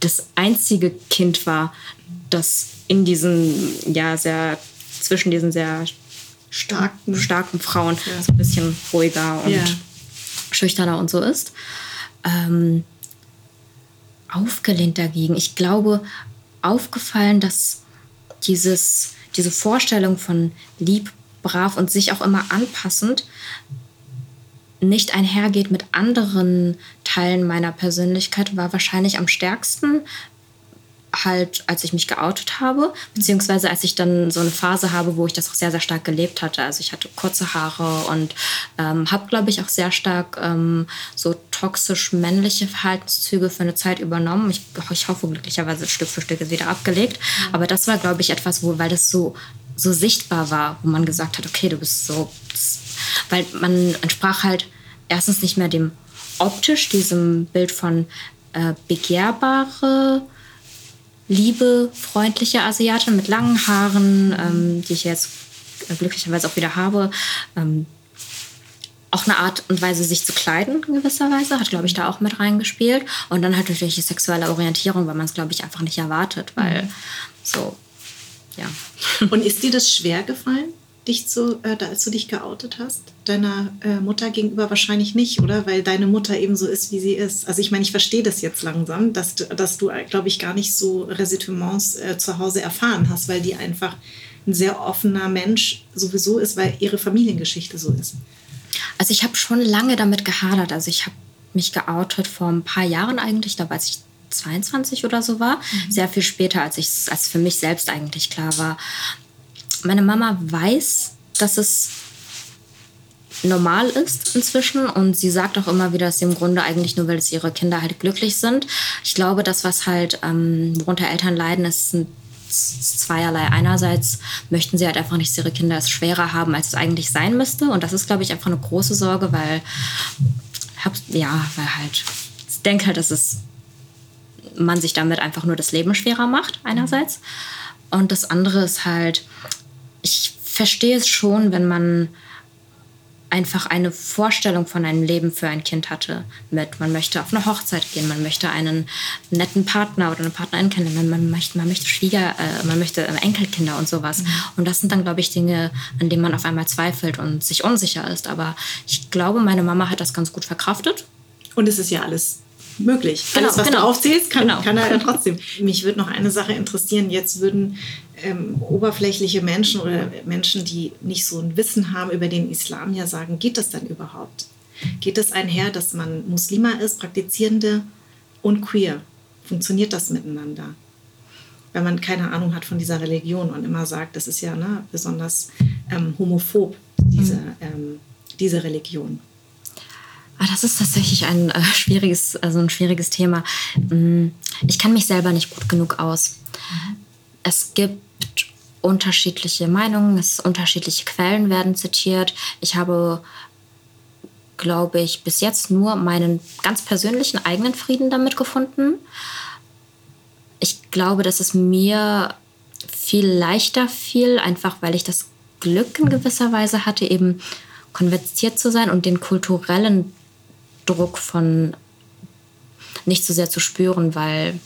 das einzige Kind war, das in diesen, ja, sehr, zwischen diesen sehr starken, starken Frauen ja. so ein bisschen ruhiger und ja. Schüchterner und so ist. Ähm, aufgelehnt dagegen. Ich glaube, aufgefallen, dass dieses, diese Vorstellung von lieb, brav und sich auch immer anpassend nicht einhergeht mit anderen Teilen meiner Persönlichkeit, war wahrscheinlich am stärksten halt, als ich mich geoutet habe, beziehungsweise als ich dann so eine Phase habe, wo ich das auch sehr, sehr stark gelebt hatte. Also ich hatte kurze Haare und ähm, habe, glaube ich, auch sehr stark ähm, so toxisch männliche Verhaltenszüge für eine Zeit übernommen. Ich, ich hoffe glücklicherweise Stück für Stück ist wieder abgelegt. Mhm. Aber das war, glaube ich, etwas, wo, weil das so, so sichtbar war, wo man gesagt hat, okay, du bist so, weil man entsprach halt erstens nicht mehr dem optisch, diesem Bild von äh, begehrbare, liebe, freundliche Asiatin mit langen Haaren, ähm, die ich jetzt glücklicherweise auch wieder habe. Ähm, auch eine Art und Weise, sich zu kleiden in gewisser Weise, hat, glaube ich, da auch mit reingespielt. Und dann halt natürlich die sexuelle Orientierung, weil man es, glaube ich, einfach nicht erwartet, weil mhm. so, ja. Und ist dir das schwer gefallen? Dich zu, äh, als du dich geoutet hast? Deiner äh, Mutter gegenüber wahrscheinlich nicht, oder? Weil deine Mutter eben so ist, wie sie ist. Also ich meine, ich verstehe das jetzt langsam, dass, dass du, glaube ich, gar nicht so Ressentiments äh, zu Hause erfahren hast, weil die einfach ein sehr offener Mensch sowieso ist, weil ihre Familiengeschichte so ist. Also ich habe schon lange damit gehadert. Also ich habe mich geoutet vor ein paar Jahren eigentlich, da weiß ich 22 oder so war. Mhm. Sehr viel später, als ich als für mich selbst eigentlich klar war, meine Mama weiß, dass es normal ist inzwischen und sie sagt auch immer wieder, dass sie im Grunde eigentlich nur, weil es ihre Kinder halt glücklich sind. Ich glaube, das, was halt, ähm, worunter Eltern leiden, ist ein zweierlei. Einerseits möchten sie halt einfach nicht, dass ihre Kinder es schwerer haben, als es eigentlich sein müsste. Und das ist, glaube ich, einfach eine große Sorge, weil, ja, weil halt, ich denke halt, dass es, man sich damit einfach nur das Leben schwerer macht, einerseits. Und das andere ist halt, ich verstehe es schon, wenn man einfach eine Vorstellung von einem Leben für ein Kind hatte. Mit, man möchte auf eine Hochzeit gehen, man möchte einen netten Partner oder eine Partnerin kennenlernen, man möchte, man möchte Schwieger, äh, man möchte Enkelkinder und sowas. Mhm. Und das sind dann, glaube ich, Dinge, an denen man auf einmal zweifelt und sich unsicher ist. Aber ich glaube, meine Mama hat das ganz gut verkraftet. Und es ist ja alles möglich. Genau, Alles, was genau. du aufzählst, kann, genau. kann er ja <laughs> trotzdem. Mich würde noch eine Sache interessieren. Jetzt würden ähm, oberflächliche Menschen oder Menschen, die nicht so ein Wissen haben über den Islam, ja sagen, geht das dann überhaupt? Geht es einher, dass man Muslima ist, Praktizierende und queer? Funktioniert das miteinander? Wenn man keine Ahnung hat von dieser Religion und immer sagt, das ist ja ne, besonders ähm, homophob, diese, mhm. ähm, diese Religion. Ah, das ist tatsächlich ein äh, schwieriges, also ein schwieriges Thema. Mm, ich kann mich selber nicht gut genug aus. Es gibt unterschiedliche Meinungen, es unterschiedliche Quellen werden zitiert. Ich habe, glaube ich, bis jetzt nur meinen ganz persönlichen eigenen Frieden damit gefunden. Ich glaube, dass es mir viel leichter fiel, einfach weil ich das Glück in gewisser Weise hatte, eben konvertiert zu sein und den kulturellen Druck von nicht so sehr zu spüren, weil.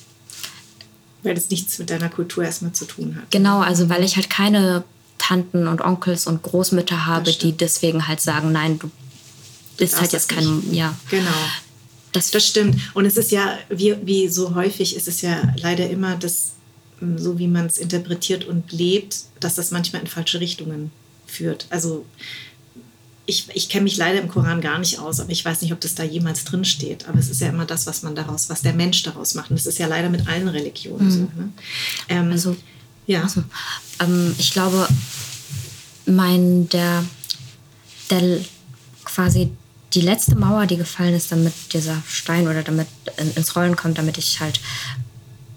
Weil es nichts mit deiner Kultur erstmal zu tun hat. Genau, also weil ich halt keine Tanten und Onkels und Großmütter habe, die deswegen halt sagen, nein, du bist halt jetzt kein. Nicht. Ja. Genau. Das, das stimmt. Und es ist ja, wie, wie so häufig ist es ja leider immer das, so wie man es interpretiert und lebt, dass das manchmal in falsche Richtungen führt. Also ich, ich kenne mich leider im Koran gar nicht aus, aber ich weiß nicht, ob das da jemals drin steht. Aber es ist ja immer das, was man daraus, was der Mensch daraus macht. Und das ist ja leider mit allen Religionen mhm. so. Ne? Ähm, also, ja. Also, ähm, ich glaube, mein, der, der quasi die letzte Mauer, die gefallen ist, damit dieser Stein oder damit ins Rollen kommt, damit ich halt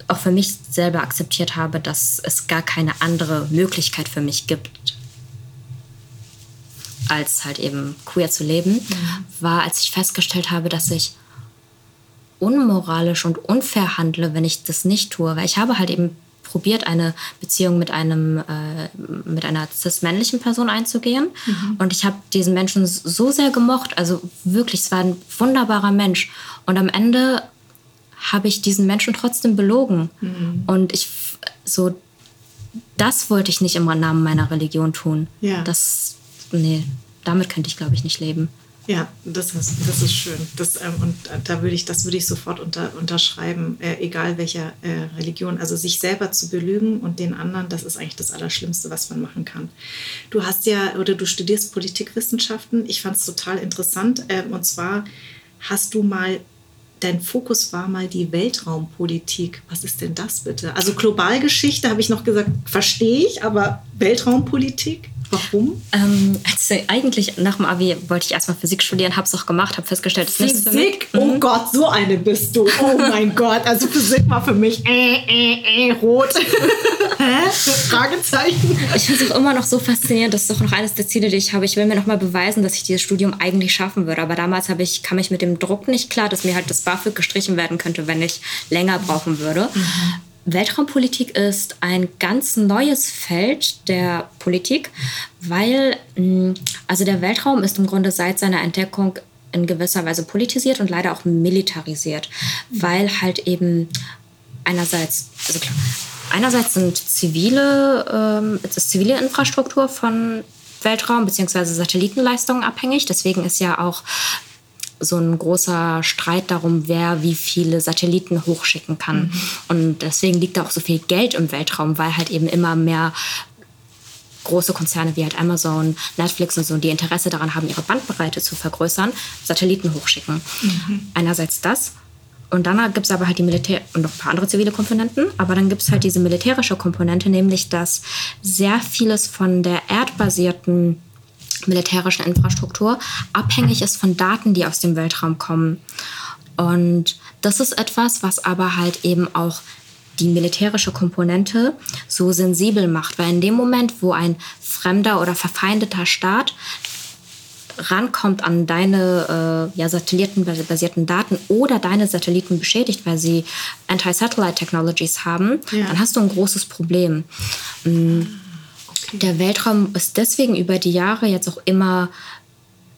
auch für mich selber akzeptiert habe, dass es gar keine andere Möglichkeit für mich gibt, als halt eben queer zu leben, mhm. war, als ich festgestellt habe, dass ich unmoralisch und unfair handle, wenn ich das nicht tue. Weil ich habe halt eben probiert, eine Beziehung mit einem äh, mit einer cis-männlichen Person einzugehen. Mhm. Und ich habe diesen Menschen so sehr gemocht. Also wirklich, es war ein wunderbarer Mensch. Und am Ende habe ich diesen Menschen trotzdem belogen. Mhm. Und ich so, das wollte ich nicht im Namen meiner Religion tun. Ja. Das, nee, damit könnte ich, glaube ich, nicht leben. Ja, das ist, das ist schön. Das, ähm, und da würde ich, das würde ich sofort unter, unterschreiben, äh, egal welcher äh, Religion. Also sich selber zu belügen und den anderen, das ist eigentlich das Allerschlimmste, was man machen kann. Du hast ja, oder du studierst Politikwissenschaften. Ich fand es total interessant. Äh, und zwar hast du mal dein Fokus war mal die Weltraumpolitik. Was ist denn das bitte? Also Globalgeschichte habe ich noch gesagt, verstehe ich, aber Weltraumpolitik? Warum? Ähm, also eigentlich nach dem Abi wollte ich erstmal Physik studieren, habe es auch gemacht, habe festgestellt, es ist Physik? Oh mhm. Gott, so eine bist du. Oh <laughs> mein Gott, also Physik war für mich äh, äh, äh, rot. <laughs> Hä? Fragezeichen. Ich finde es auch immer noch so faszinierend, das ist doch noch eines der Ziele, die ich habe. Ich will mir noch mal beweisen, dass ich dieses Studium eigentlich schaffen würde. Aber damals habe ich, kam ich mit dem Druck nicht klar, dass mir halt das BAföG gestrichen werden könnte, wenn ich länger brauchen würde. Mhm. Weltraumpolitik ist ein ganz neues Feld der Politik, weil mm, also der Weltraum ist im Grunde seit seiner Entdeckung in gewisser Weise politisiert und leider auch militarisiert, weil halt eben einerseits, also klar, einerseits sind zivile, ähm, ist zivile Infrastruktur von Weltraum bzw. Satellitenleistungen abhängig. Deswegen ist ja auch so ein großer Streit darum, wer wie viele Satelliten hochschicken kann. Mhm. Und deswegen liegt da auch so viel Geld im Weltraum, weil halt eben immer mehr große Konzerne wie halt Amazon, Netflix und so, die Interesse daran haben, ihre Bandbreite zu vergrößern, Satelliten hochschicken. Mhm. Einerseits das. Und dann gibt es aber halt die Militär- und noch ein paar andere zivile Komponenten. Aber dann gibt es halt diese militärische Komponente, nämlich dass sehr vieles von der erdbasierten militärischen Infrastruktur abhängig ist von Daten, die aus dem Weltraum kommen. Und das ist etwas, was aber halt eben auch die militärische Komponente so sensibel macht, weil in dem Moment, wo ein fremder oder verfeindeter Staat rankommt an deine äh, ja, satellitenbasierten Daten oder deine Satelliten beschädigt, weil sie Anti-Satellite Technologies haben, ja. dann hast du ein großes Problem. Mhm der Weltraum ist deswegen über die Jahre jetzt auch immer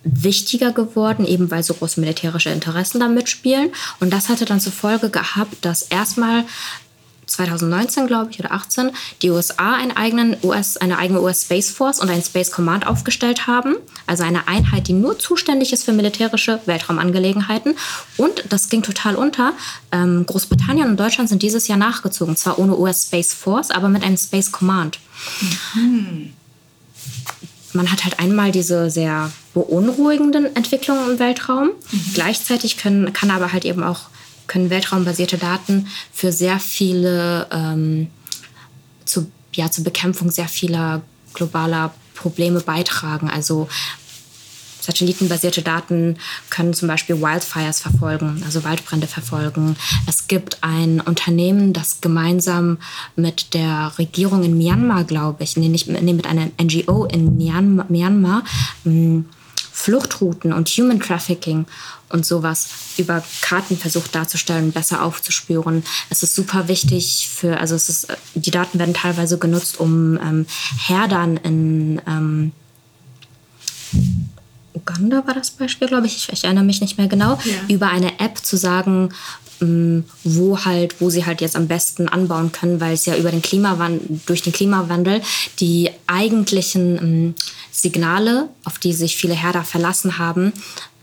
wichtiger geworden, eben weil so große militärische Interessen da mitspielen. Und das hatte dann zur Folge gehabt, dass erstmal 2019, glaube ich, oder 18, die USA einen eigenen US, eine eigene US Space Force und ein Space Command aufgestellt haben. Also eine Einheit, die nur zuständig ist für militärische Weltraumangelegenheiten. Und das ging total unter. Ähm, Großbritannien und Deutschland sind dieses Jahr nachgezogen. Zwar ohne US Space Force, aber mit einem Space Command. Mhm. Man hat halt einmal diese sehr beunruhigenden Entwicklungen im Weltraum. Mhm. Gleichzeitig können, kann aber halt eben auch können weltraumbasierte Daten für sehr viele, ähm, zu, ja, zur Bekämpfung sehr vieler globaler Probleme beitragen. Also Satellitenbasierte Daten können zum Beispiel Wildfires verfolgen, also Waldbrände verfolgen. Es gibt ein Unternehmen, das gemeinsam mit der Regierung in Myanmar, glaube ich, nee, nicht, nee, mit einer NGO in Myanmar, Myanmar hm, Fluchtrouten und Human Trafficking und sowas über Karten versucht darzustellen, besser aufzuspüren. Es ist super wichtig für, also es ist, die Daten werden teilweise genutzt, um ähm, Herdern in ähm, Uganda war das Beispiel, glaube ich. ich. erinnere mich nicht mehr genau, ja. über eine App zu sagen, ähm, wo halt, wo sie halt jetzt am besten anbauen können, weil es ja über den Klimawandel, durch den Klimawandel die eigentlichen ähm, Signale, auf die sich viele Herder verlassen haben,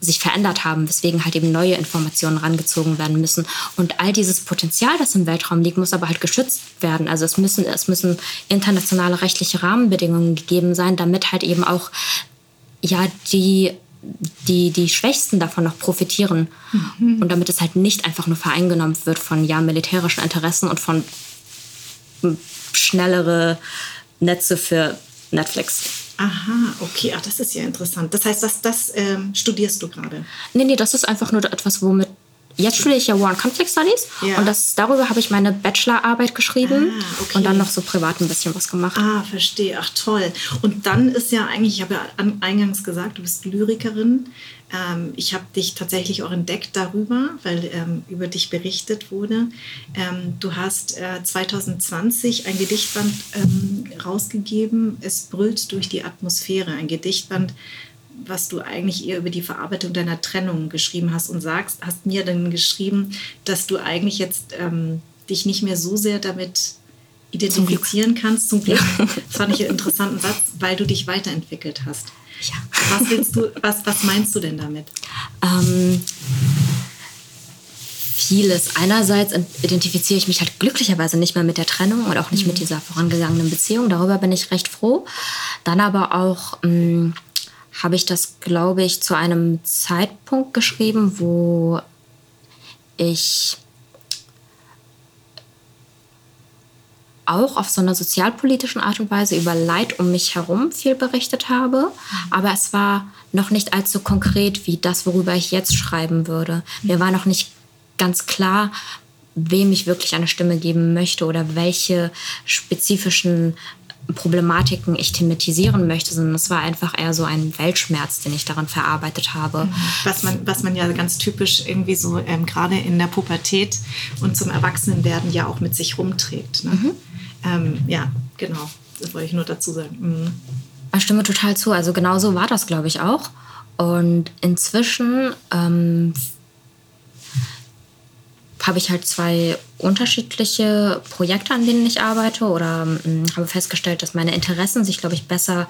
sich verändert haben, weswegen halt eben neue Informationen rangezogen werden müssen. Und all dieses Potenzial, das im Weltraum liegt, muss aber halt geschützt werden. Also es müssen, es müssen internationale rechtliche Rahmenbedingungen gegeben sein, damit halt eben auch ja die die, die Schwächsten davon noch profitieren. Mhm. Und damit es halt nicht einfach nur vereingenommen wird von ja, militärischen Interessen und von schnellere Netze für Netflix. Aha, okay, ach, das ist ja interessant. Das heißt, was das ähm, studierst du gerade? Nee, nee, das ist einfach nur etwas, womit jetzt studiere ich ja War and Conflict Studies Ja. und das, darüber habe ich meine Bachelorarbeit geschrieben Ah, okay. und dann noch so privat ein bisschen was gemacht. Ah, verstehe. Ach toll. Und dann ist ja eigentlich, ich habe ja an, eingangs gesagt, du bist Lyrikerin. Ähm, ich habe dich tatsächlich auch entdeckt darüber, weil ähm, über dich berichtet wurde. Ähm, du hast äh, 2020 ein Gedichtband ähm, rausgegeben, Es brüllt durch die Atmosphäre. Ein Gedichtband, was du eigentlich eher über die Verarbeitung deiner Trennung geschrieben hast und sagst, hast mir dann geschrieben, dass du eigentlich jetzt ähm, dich nicht mehr so sehr damit identifizieren kannst, zum Glück. Das fand ich einen interessanten Satz, weil du dich weiterentwickelt hast. Ja. Was willst du, was, was meinst du denn damit? Ähm, vieles. Einerseits identifiziere ich mich halt glücklicherweise nicht mehr mit der Trennung und auch nicht mit dieser vorangegangenen Beziehung. Darüber bin ich recht froh. Dann aber auch ähm, habe ich das, glaube ich, zu einem Zeitpunkt geschrieben, wo ich auch auf so einer sozialpolitischen Art und Weise über Leid um mich herum viel berichtet habe. Aber es war noch nicht allzu konkret wie das, worüber ich jetzt schreiben würde. Mir war noch nicht ganz klar, wem ich wirklich eine Stimme geben möchte oder welche spezifischen Problematiken ich thematisieren möchte, sondern es war einfach eher so ein Weltschmerz, den ich daran verarbeitet habe. Was man, was man ja ganz typisch irgendwie so ähm, gerade in der Pubertät und zum Erwachsenenwerden ja auch mit sich rumträgt. Ne? Ähm, ja, genau. Das wollte ich nur dazu sagen. Mhm. Ich stimme total zu. Also genau so war das, glaube ich, auch. Und inzwischen ähm, habe ich halt zwei unterschiedliche Projekte, an denen ich arbeite oder ähm, habe festgestellt, dass meine Interessen sich, glaube ich, besser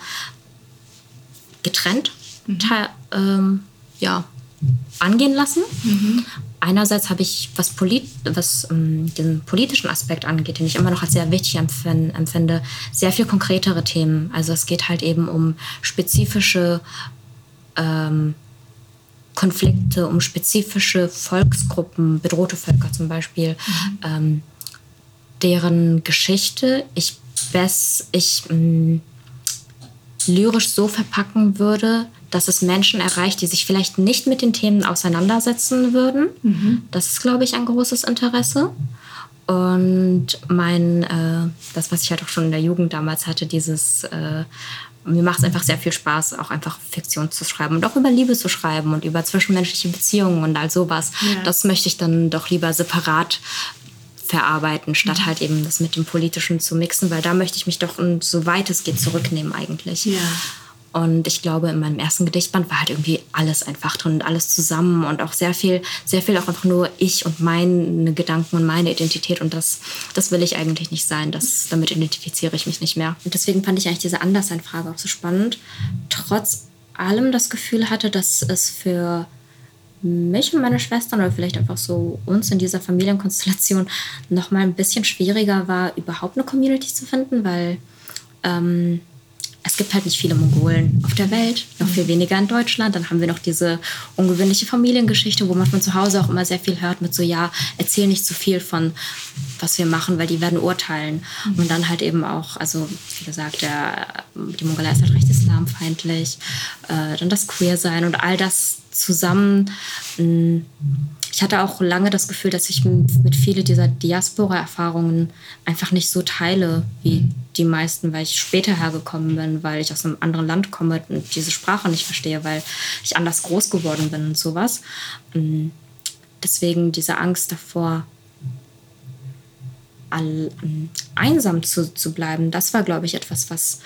getrennt te- ähm, ja, angehen lassen. Einerseits habe ich, was, polit was ähm, den politischen Aspekt angeht, den ich immer noch als sehr wichtig empfin- empfinde, sehr viel konkretere Themen. Also es geht halt eben um spezifische ähm, Konflikte, um spezifische Volksgruppen, bedrohte Völker zum Beispiel, ähm, deren Geschichte ich, bess, ich mh, lyrisch so verpacken würde, dass es Menschen erreicht, die sich vielleicht nicht mit den Themen auseinandersetzen würden. Das ist, glaube ich, ein großes Interesse. Und mein, äh, das, was ich halt auch schon in der Jugend damals hatte, dieses, äh, mir macht es einfach sehr viel Spaß, auch einfach Fiktion zu schreiben und auch über Liebe zu schreiben und über zwischenmenschliche Beziehungen und all sowas. Ja. Das möchte ich dann doch lieber separat verarbeiten, statt halt eben das mit dem Politischen zu mixen, weil da möchte ich mich doch, und so weit es geht, zurücknehmen eigentlich. Ja. Und ich glaube, in meinem ersten Gedichtband war halt irgendwie alles einfach drin und alles zusammen und auch sehr viel, sehr viel auch einfach nur ich und meine Gedanken und meine Identität. Und das, das will ich eigentlich nicht sein. Das, damit identifiziere ich mich nicht mehr. Und deswegen fand ich eigentlich diese Anderssein-Frage auch so spannend. Trotz allem das Gefühl hatte, dass es für mich und meine Schwestern oder vielleicht einfach so uns in dieser Familienkonstellation noch mal ein bisschen schwieriger war, überhaupt eine Community zu finden, weil ähm, es gibt halt nicht viele Mongolen auf der Welt, noch viel weniger in Deutschland. Dann haben wir noch diese ungewöhnliche Familiengeschichte, wo man von zu Hause auch immer sehr viel hört mit so, ja, erzähl nicht zu viel von, was wir machen, weil die werden urteilen. Und dann halt eben auch, also wie gesagt, der, die Mongolei ist halt recht islamfeindlich, äh, dann das Queer-Sein und all das zusammen. mh, ich hatte auch lange das Gefühl, dass ich mit viele dieser Diaspora-Erfahrungen einfach nicht so teile wie die meisten, weil ich später hergekommen bin, weil ich aus einem anderen Land komme und diese Sprache nicht verstehe, weil ich anders groß geworden bin und sowas. Mm, Deswegen diese Angst davor, mm, einsam zu, zu bleiben, das war, glaube ich, etwas, was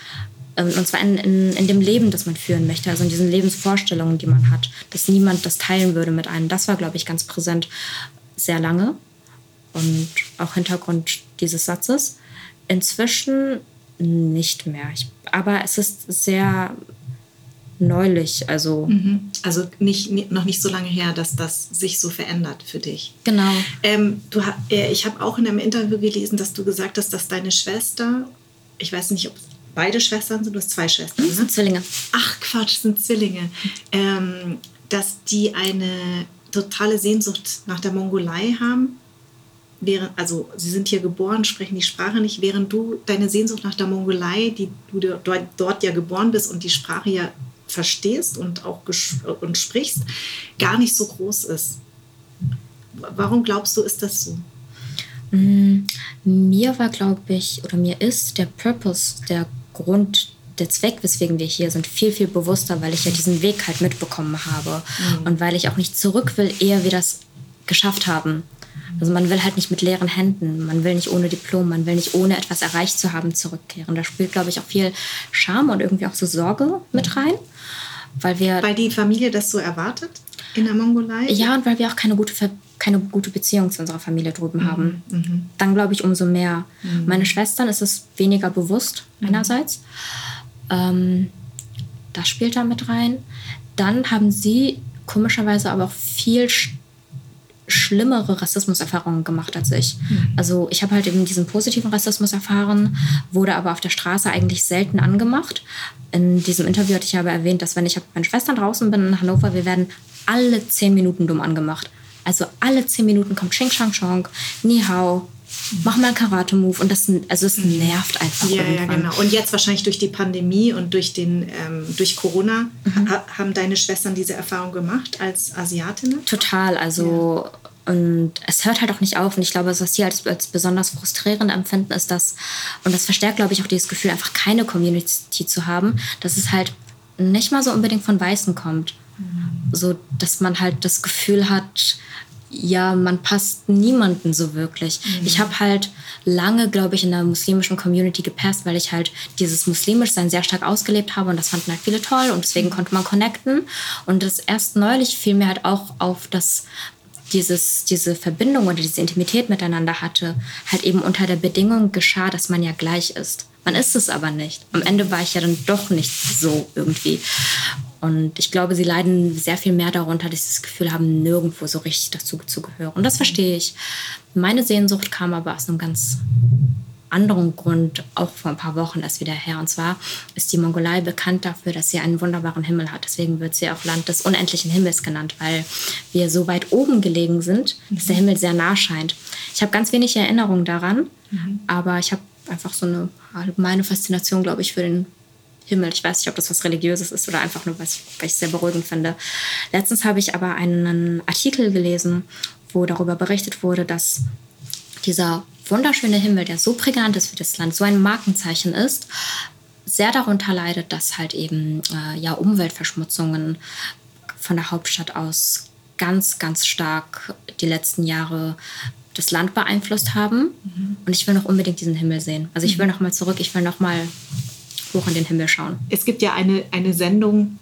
und zwar in, in, in dem Leben, das man führen möchte, also in diesen Lebensvorstellungen, die man hat, dass niemand das teilen würde mit einem. Das war, glaube ich, ganz präsent sehr lange und auch Hintergrund dieses Satzes. Inzwischen nicht mehr. Ich, aber es ist sehr neulich, also Also nicht, ni- noch nicht so lange her, dass das sich so verändert für dich. genau. Ähm, du, äh, ich habe auch in einem Interview gelesen, dass du gesagt hast, dass deine Schwester, ich weiß nicht, ob beide Schwestern sind, du hast zwei Schwestern, Das ne? Zwillinge. Ach Quatsch, sind Zwillinge. Ähm, dass die eine totale Sehnsucht nach der Mongolei haben. während, also sie sind hier geboren, sprechen die Sprache nicht, während du deine Sehnsucht nach der Mongolei, die du dort, dort ja geboren bist und die Sprache ja verstehst und auch und sprichst, gar nicht so groß ist. Warum glaubst du, ist das so? Mm, mir war, glaube ich, oder mir ist der Purpose, der Grund, der Zweck, weswegen wir hier sind, viel, viel bewusster, weil ich ja diesen Weg halt mitbekommen habe. Mhm. Und weil ich auch nicht zurück will, ehe wir das geschafft haben. Also man will halt nicht mit leeren Händen, man will nicht ohne Diplom, man will nicht ohne etwas erreicht zu haben zurückkehren. Da spielt, glaube ich, auch viel Scham und irgendwie auch so Sorge mit rein. Weil wir. Weil die Familie das so erwartet in der Mongolei? Ja, und weil wir auch keine gute, keine gute Beziehung zu unserer Familie drüben mhm. haben. Mhm. Dann glaube ich umso mehr. Mhm. Meine Schwestern ist es weniger bewusst, mhm. einerseits. Ähm, das spielt da mit rein. Dann haben sie komischerweise aber auch viel schlimmere Rassismuserfahrungen gemacht als ich. Mhm. Also ich habe halt eben diesen positiven Rassismus erfahren, wurde aber auf der Straße eigentlich selten angemacht. In diesem Interview hatte ich aber erwähnt, dass wenn ich mit meinen Schwestern draußen bin in Hannover, wir werden alle zehn Minuten dumm angemacht. Also alle zehn Minuten kommt Xing Shang Chong, Ni Hao, mach mal einen Karate-Move. Und das, also es mhm. nervt einfach. Ja, irgendwann. ja, genau. Und jetzt wahrscheinlich durch die Pandemie und durch, den, ähm, durch Corona mhm. ha haben deine Schwestern diese Erfahrung gemacht als Asiatinnen? Total. Also. Ja. Und es hört halt auch nicht auf. Und ich glaube, was sie als, als besonders frustrierend empfinden, ist das, und das verstärkt, glaube ich, auch dieses Gefühl, einfach keine Community zu haben, dass es halt nicht mal so unbedingt von Weißen kommt. So, dass man halt das Gefühl hat, ja, man passt niemanden so wirklich. Mhm. Ich habe halt lange, glaube ich, in der muslimischen Community gepasst, weil ich halt dieses Muslimischsein sehr stark ausgelebt habe und das fanden halt viele toll und deswegen konnte man connecten. Und das erst neulich fiel mir halt auch auf, dass dieses, diese Verbindung oder diese Intimität miteinander hatte, halt eben unter der Bedingung geschah, dass man ja gleich ist. Man ist es aber nicht. Am Ende war ich ja dann doch nicht so irgendwie. Und ich glaube, sie leiden sehr viel mehr darunter, dass sie das Gefühl haben, nirgendwo so richtig dazu zu gehören. Und das verstehe ich. Meine Sehnsucht kam aber aus einem ganz anderen Grund auch vor ein paar Wochen erst wieder her. Und zwar ist die Mongolei bekannt dafür, dass sie einen wunderbaren Himmel hat. Deswegen wird sie auch Land des unendlichen Himmels genannt, weil wir so weit oben gelegen sind, dass der Himmel sehr nah scheint. Ich habe ganz wenig Erinnerungen daran, mhm. aber ich habe einfach so eine allgemeine Faszination, glaube ich, für den Himmel. Ich weiß nicht, ob das was Religiöses ist oder einfach nur, was, weil ich es sehr beruhigend finde. Letztens habe ich aber einen Artikel gelesen, wo darüber berichtet wurde, dass dieser wunderschöne Himmel, der so prägnant ist für das Land, so ein Markenzeichen ist, sehr darunter leidet, dass halt eben äh, ja, Umweltverschmutzungen von der Hauptstadt aus ganz, ganz stark die letzten Jahre das Land beeinflusst haben. Mhm. Und ich will noch unbedingt diesen Himmel sehen. Also ich will mhm. noch mal zurück, ich will noch mal hoch in den Himmel schauen. Es gibt ja eine, eine Sendung,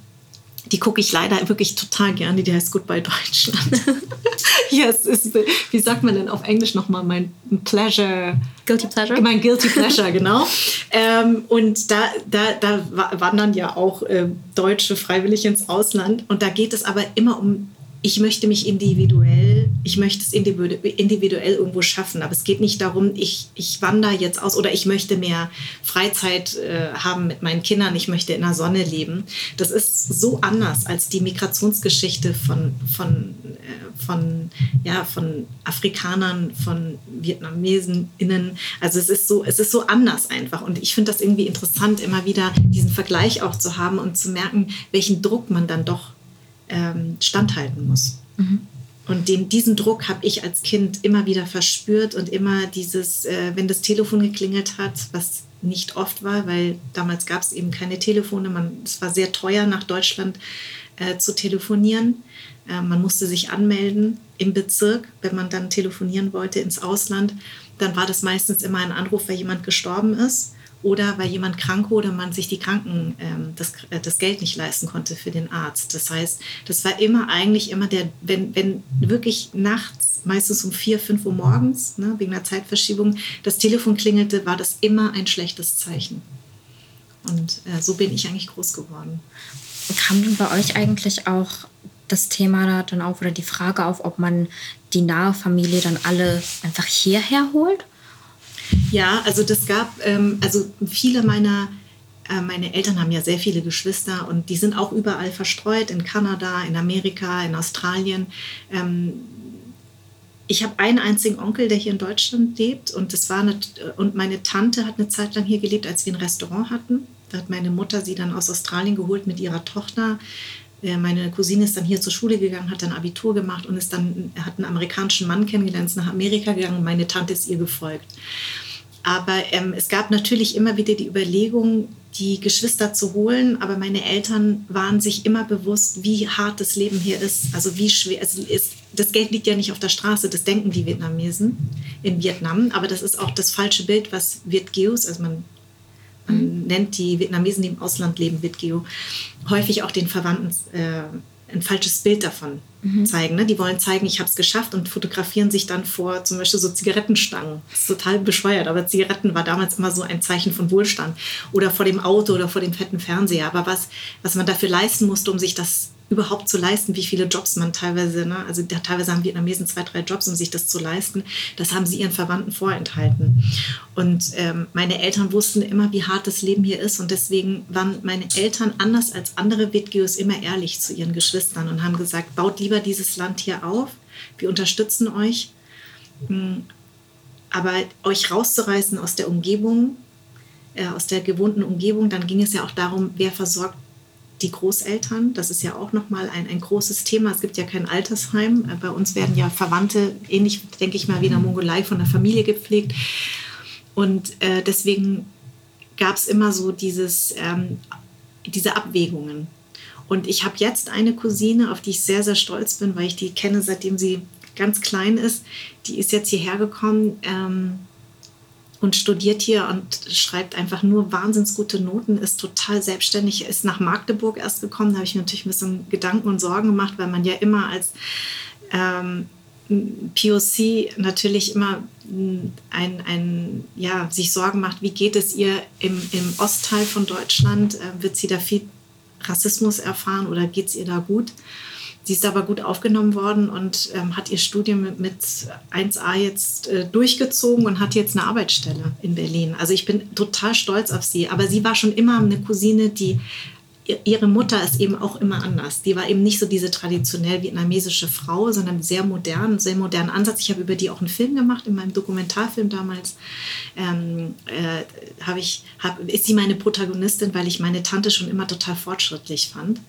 die gucke ich leider wirklich total gerne, die heißt Goodbye Deutschland. <laughs> ja, es ist, wie sagt man denn auf Englisch nochmal, mein Pleasure. Guilty Pleasure? Mein Guilty Pleasure, genau. ähm, und da, da, da wandern ja auch äh, Deutsche freiwillig ins Ausland. Und da geht es aber immer um ich möchte mich individuell, ich möchte es individuell irgendwo schaffen. Aber es geht nicht darum, ich, ich wandere jetzt aus oder ich möchte mehr Freizeit äh, haben mit meinen Kindern, ich möchte in der Sonne leben. Das ist so anders als die Migrationsgeschichte von, von, äh, von, ja, von Afrikanern, von VietnamesinnInnen. Also es ist, so, es ist so anders einfach. Und ich finde das irgendwie interessant, immer wieder diesen Vergleich auch zu haben und zu merken, welchen Druck man dann doch ähm, standhalten muss. Mhm. Und den, diesen Druck habe ich als Kind immer wieder verspürt und immer dieses, äh, wenn das Telefon geklingelt hat, was nicht oft war, weil damals gab es eben keine Telefone. Man, es war sehr teuer, nach Deutschland äh, zu telefonieren. Äh, man musste sich anmelden im Bezirk, wenn man dann telefonieren wollte ins Ausland. Dann war das meistens immer ein Anruf, weil jemand gestorben ist oder weil jemand krank wurde man sich die Kranken ähm, das, äh, das Geld nicht leisten konnte für den Arzt. Das heißt, das war immer eigentlich immer der, wenn, wenn wirklich nachts, meistens um vier, fünf Uhr morgens, ne, wegen der Zeitverschiebung, das Telefon klingelte, war das immer ein schlechtes Zeichen. Und äh, so bin ich eigentlich groß geworden. Kam denn bei euch eigentlich auch das Thema dann auf oder die Frage auf, ob man die nahe Familie dann alle einfach hierher holt? Ja, also das gab, ähm, also viele meiner, äh, meine Eltern haben ja sehr viele Geschwister und die sind auch überall verstreut, in Kanada, in Amerika, in Australien. Ähm, ich habe einen einzigen Onkel, der hier in Deutschland lebt und das war eine, und meine Tante hat eine Zeit lang hier gelebt, als wir ein Restaurant hatten. Da hat meine Mutter sie dann aus Australien geholt mit ihrer Tochter. Äh, meine Cousine ist dann hier zur Schule gegangen, hat dann Abitur gemacht und ist dann hat einen amerikanischen Mann kennengelernt, ist nach Amerika gegangen. Meine Tante ist ihr gefolgt. Aber ähm, es gab natürlich immer wieder die Überlegung, die Geschwister zu holen. Aber meine Eltern waren sich immer bewusst, wie hart das Leben hier ist. Also wie schwer. Also ist, das Geld liegt ja nicht auf der Straße, das denken die Vietnamesen in Vietnam. Aber das ist auch das falsche Bild, was Vietgeos, also man mhm. nennt die Vietnamesen, die im Ausland leben, Vietgeo, häufig auch den Verwandten äh, ein falsches Bild davon mhm. zeigen. Ne? Die wollen zeigen, ich habe es geschafft und fotografieren sich dann vor zum Beispiel so Zigarettenstangen. Das ist total bescheuert, aber Zigaretten war damals immer so ein Zeichen von Wohlstand. Oder vor dem Auto oder vor dem fetten Fernseher. Aber was, was man dafür leisten musste, um sich das überhaupt zu leisten, wie viele Jobs man teilweise, ne, also da, teilweise haben Vietnamesen zwei, drei Jobs, um sich das zu leisten, das haben sie ihren Verwandten vorenthalten. Und ähm, meine Eltern wussten immer, wie hart das Leben hier ist. Und deswegen waren meine Eltern anders als andere Witgeos immer ehrlich zu ihren Geschwistern und haben gesagt, baut lieber dieses Land hier auf, wir unterstützen euch, hm, aber euch rauszureißen aus der Umgebung, äh, aus der gewohnten Umgebung, dann ging es ja auch darum, wer versorgt die Großeltern. Das ist ja auch nochmal ein, ein großes Thema. Es gibt ja kein Altersheim. Bei uns werden ja Verwandte, ähnlich denke ich mal wie in der Mongolei, von der Familie gepflegt. Und äh, deswegen gab es immer so dieses, ähm, diese Abwägungen. Und ich habe jetzt eine Cousine, auf die ich sehr, sehr stolz bin, weil ich die kenne, seitdem sie ganz klein ist. Die ist jetzt hierher gekommen. Ähm, und studiert hier und schreibt einfach nur wahnsinns gute Noten, ist total selbstständig, ist nach Magdeburg erst gekommen. Da habe ich mir natürlich ein bisschen Gedanken und Sorgen gemacht, weil man ja immer als ähm, POC natürlich immer ein, ein, ja, sich Sorgen macht, wie geht es ihr im, im Ostteil von Deutschland? Äh, wird sie da viel Rassismus erfahren oder geht es ihr da gut? Sie ist aber gut aufgenommen worden und ähm, hat ihr Studium mit, mit 1a jetzt äh, durchgezogen und hat jetzt eine Arbeitsstelle in Berlin. Also ich bin total stolz auf sie. Aber sie war schon immer eine Cousine, die ihre Mutter ist eben auch immer anders. Die war eben nicht so diese traditionell vietnamesische Frau, sondern sehr modern, sehr modernen Ansatz. Ich habe über die auch einen Film gemacht, in meinem Dokumentarfilm damals. Ähm, äh, habe ich, hab, ist sie meine Protagonistin, weil ich meine Tante schon immer total fortschrittlich fand.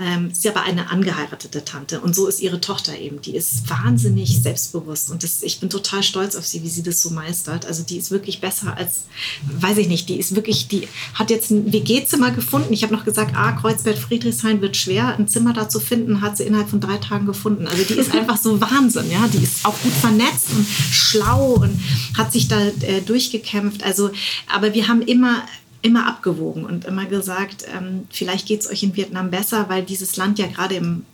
Ähm, sie ist aber eine angeheiratete Tante und so ist ihre Tochter eben. Die ist wahnsinnig selbstbewusst und das, ich bin total stolz auf sie, wie sie das so meistert. Also die ist wirklich besser als, weiß ich nicht, die ist wirklich, die hat jetzt ein WG-Zimmer gefunden. Ich habe noch gesagt, ah, Kreuzberg-Friedrichshain wird schwer, ein Zimmer da zu finden, hat sie innerhalb von drei Tagen gefunden. Also die ist <laughs> einfach so Wahnsinn, ja. Die ist auch gut vernetzt und schlau und hat sich da äh, durchgekämpft. Also, aber wir haben immer immer abgewogen und immer gesagt, ähm, vielleicht geht es euch in Vietnam besser, weil dieses Land ja gerade im,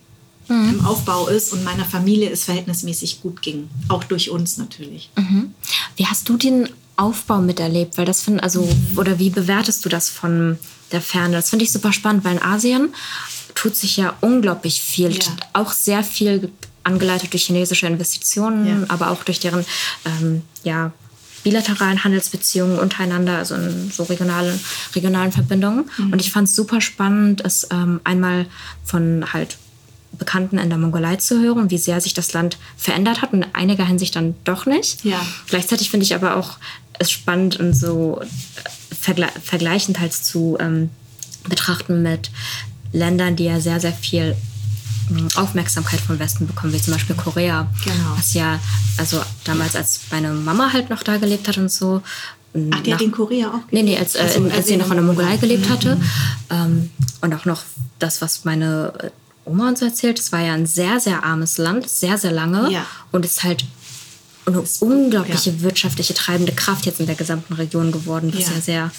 mhm. im, Aufbau ist und meiner Familie es verhältnismäßig gut ging. Auch durch uns natürlich. Mhm. Wie hast du den Aufbau miterlebt? Weil das finden, also, mhm. oder wie bewertest du das von der Ferne. Das finde ich super spannend, weil in Asien tut sich ja unglaublich viel, ja. auch sehr viel angeleitet durch chinesische Investitionen, ja. aber auch durch deren ähm, ja, bilateralen Handelsbeziehungen untereinander, also in so regionalen, regionalen Verbindungen. Mhm. Und ich fand es super spannend, es ähm, einmal von halt Bekannten in der Mongolei zu hören, wie sehr sich das Land verändert hat und in einiger Hinsicht dann doch nicht. Ja. Gleichzeitig finde ich aber auch es spannend und so vergle vergleichend halt zu ähm, betrachten mit Ländern, die ja sehr, sehr viel Aufmerksamkeit vom Westen bekommen, wie zum Beispiel Korea. Genau. Was ja, also damals, als meine Mama halt noch da gelebt hat und so. Ach, die nach, hat in Korea auch gelebt? Nee, nee, als, äh, also, als sie noch in der Mongolei gelebt hatte. Ähm, und auch noch das, was meine äh, Oma uns erzählt, es war ja ein sehr, sehr armes Land, sehr, sehr lange. Ja. Und ist halt eine unglaubliche ja. wirtschaftliche treibende Kraft jetzt in der gesamten Region geworden, was ja, ja sehr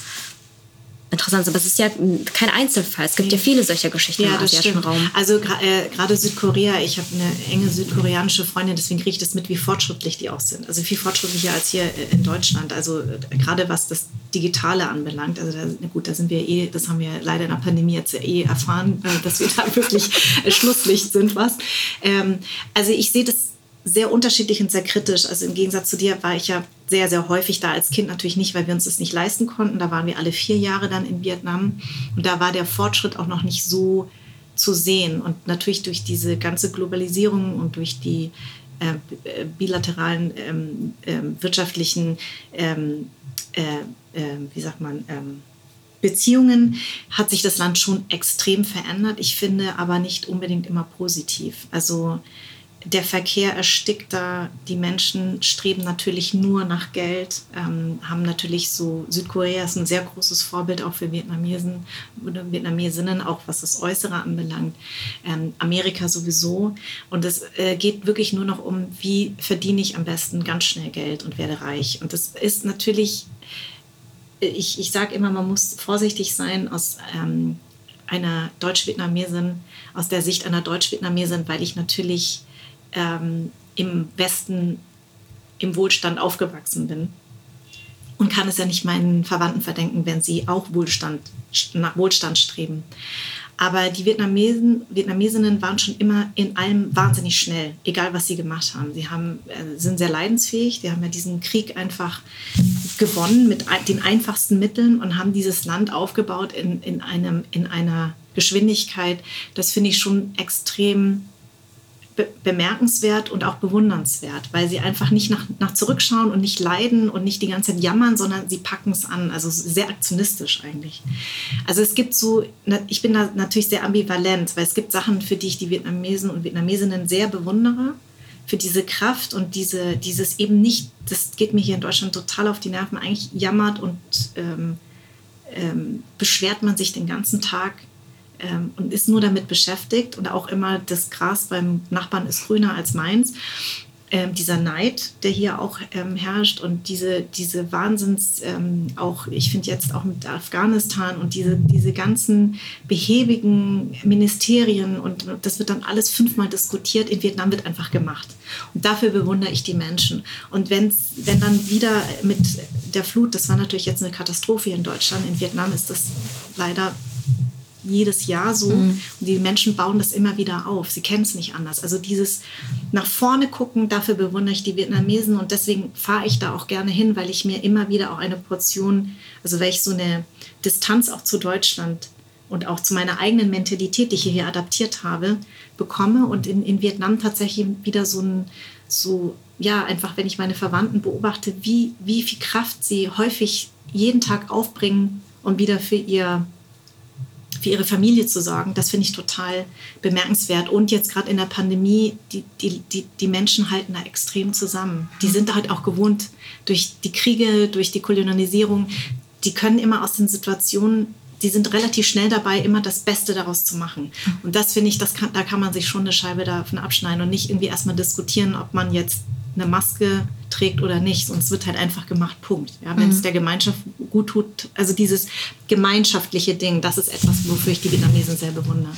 interessant ist. Aber es ist ja kein Einzelfall. Es gibt ja, ja viele solcher Geschichten ja, im asiatischen Raum. Also äh, gerade Südkorea, ich habe eine enge südkoreanische Freundin, deswegen kriege ich das mit, wie fortschrittlich die auch sind. Also viel fortschrittlicher als hier äh, in Deutschland. Also äh, gerade was das Digitale anbelangt. Also da, gut, da sind wir eh, das haben wir leider in der Pandemie jetzt eh erfahren, äh, dass wir da <laughs> wirklich Schlusslicht sind, was. Ähm, also ich sehe das sehr unterschiedlich und sehr kritisch. Also im Gegensatz zu dir war ich ja sehr, sehr häufig da als Kind natürlich nicht, weil wir uns das nicht leisten konnten. Da waren wir alle vier Jahre dann in Vietnam und da war der Fortschritt auch noch nicht so zu sehen. Und natürlich durch diese ganze Globalisierung und durch die äh, bilateralen ähm, ähm, wirtschaftlichen, ähm, äh, äh, wie sagt man, ähm, Beziehungen hat sich das Land schon extrem verändert. Ich finde aber nicht unbedingt immer positiv. Also der Verkehr erstickt da, die Menschen streben natürlich nur nach Geld, ähm, haben natürlich so, Südkorea ist ein sehr großes Vorbild auch für Vietnamesen oder Vietnamesinnen, auch was das Äußere anbelangt, ähm, Amerika sowieso. Und es äh, geht wirklich nur noch um, wie verdiene ich am besten ganz schnell Geld und werde reich. Und das ist natürlich, ich, ich sage immer, man muss vorsichtig sein aus ähm, einer Deutsch-Vietnamesin, aus der Sicht einer Deutsch-Vietnamesin, weil ich natürlich ähm, im Westen im Wohlstand aufgewachsen bin und kann es ja nicht meinen Verwandten verdenken, wenn sie auch Wohlstand, nach Wohlstand streben. Aber die Vietnamesen, Vietnamesinnen waren schon immer in allem wahnsinnig schnell, egal was sie gemacht haben. Sie haben, äh, sind sehr leidensfähig, sie haben ja diesen Krieg einfach gewonnen mit den einfachsten Mitteln und haben dieses Land aufgebaut in, in, einem, in einer Geschwindigkeit. Das finde ich schon extrem be bemerkenswert und auch bewundernswert, weil sie einfach nicht nach, nach zurückschauen und nicht leiden und nicht die ganze Zeit jammern, sondern sie packen es an. Also sehr aktionistisch eigentlich. Also es gibt so, ich bin da natürlich sehr ambivalent, weil es gibt Sachen, für die ich die Vietnamesen und Vietnamesinnen sehr bewundere für diese Kraft und diese, dieses eben nicht, das geht mir hier in Deutschland total auf die Nerven, eigentlich jammert und ähm, ähm, beschwert man sich den ganzen Tag ähm, und ist nur damit beschäftigt und auch immer das Gras beim Nachbarn ist grüner als meins. Ähm, dieser Neid, der hier auch ähm, herrscht und diese, diese Wahnsinns, ähm, auch ich finde jetzt auch mit Afghanistan und diese, diese ganzen behäbigen Ministerien und das wird dann alles fünfmal diskutiert, in Vietnam wird einfach gemacht. Und dafür bewundere ich die Menschen. Und wenn's, wenn dann wieder mit der Flut, das war natürlich jetzt eine Katastrophe in Deutschland, in Vietnam ist das leider jedes Jahr so. Mhm. Und die Menschen bauen das immer wieder auf. Sie kennen es nicht anders. Also dieses nach vorne gucken, dafür bewundere ich die Vietnamesen und deswegen fahre ich da auch gerne hin, weil ich mir immer wieder auch eine Portion, also weil ich so eine Distanz auch zu Deutschland und auch zu meiner eigenen Mentalität, die ich hier adaptiert habe, bekomme und in, in Vietnam tatsächlich wieder so ein, so, ja, einfach wenn ich meine Verwandten beobachte, wie, wie viel Kraft sie häufig jeden Tag aufbringen, um wieder für ihr für ihre Familie zu sorgen, das finde ich total bemerkenswert. Und jetzt gerade in der Pandemie, die, die, die, die Menschen halten da extrem zusammen. Die sind halt auch gewohnt durch die Kriege, durch die Kolonialisierung. Die können immer aus den Situationen, die sind relativ schnell dabei, immer das Beste daraus zu machen. Und das finde ich, das kann, da kann man sich schon eine Scheibe davon abschneiden und nicht irgendwie erstmal diskutieren, ob man jetzt eine Maske trägt oder nicht. Sonst wird halt einfach gemacht, Punkt. Ja, Wenn mhm. es der Gemeinschaft gut tut, also dieses gemeinschaftliche Ding, das ist etwas, wofür ich die Vietnamesen sehr bewundere.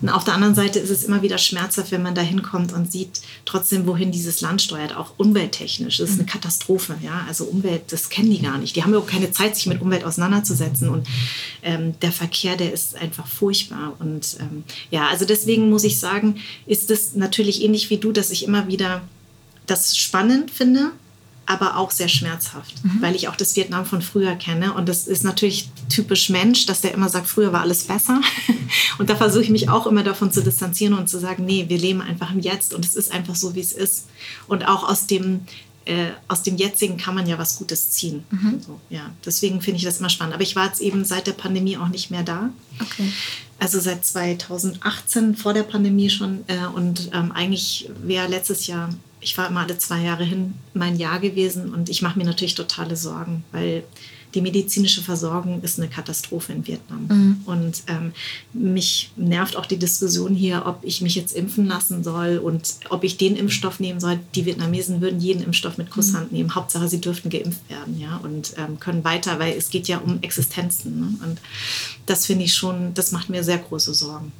Und auf der anderen Seite ist es immer wieder schmerzhaft, wenn man da hinkommt und sieht trotzdem, wohin dieses Land steuert, auch umwelttechnisch. Das ist eine mhm. Katastrophe. Ja? Also Umwelt, das kennen die gar nicht. Die haben ja auch keine Zeit, sich mit Umwelt auseinanderzusetzen. Und ähm, der Verkehr, der ist einfach furchtbar. Und ähm, ja, also deswegen muss ich sagen, ist es natürlich ähnlich wie du, dass ich immer wieder das spannend finde, aber auch sehr schmerzhaft, mhm. weil ich auch das Vietnam von früher kenne. Und das ist natürlich typisch Mensch, dass der immer sagt, früher war alles besser. <laughs> Und da versuche ich mich auch immer davon zu distanzieren und zu sagen, nee, wir leben einfach im Jetzt und es ist einfach so, wie es ist. Und auch aus dem, äh, aus dem Jetzigen kann man ja was Gutes ziehen. Mhm. So, ja, deswegen finde ich das immer spannend. Aber ich war jetzt eben seit der Pandemie auch nicht mehr da. Okay. Also seit 2018, vor der Pandemie schon. Äh, und ähm, eigentlich wäre letztes Jahr ich war immer alle zwei Jahre hin, mein Jahr gewesen und ich mache mir natürlich totale Sorgen, weil die medizinische Versorgung ist eine Katastrophe in Vietnam. Mhm. Und ähm, mich nervt auch die Diskussion hier, ob ich mich jetzt impfen lassen soll und ob ich den Impfstoff nehmen soll. Die Vietnamesen würden jeden Impfstoff mit Kusshand mhm. nehmen. Hauptsache, sie dürften geimpft werden ja, und ähm, können weiter, weil es geht ja um Existenzen. Ne? Und das finde ich schon, das macht mir sehr große Sorgen.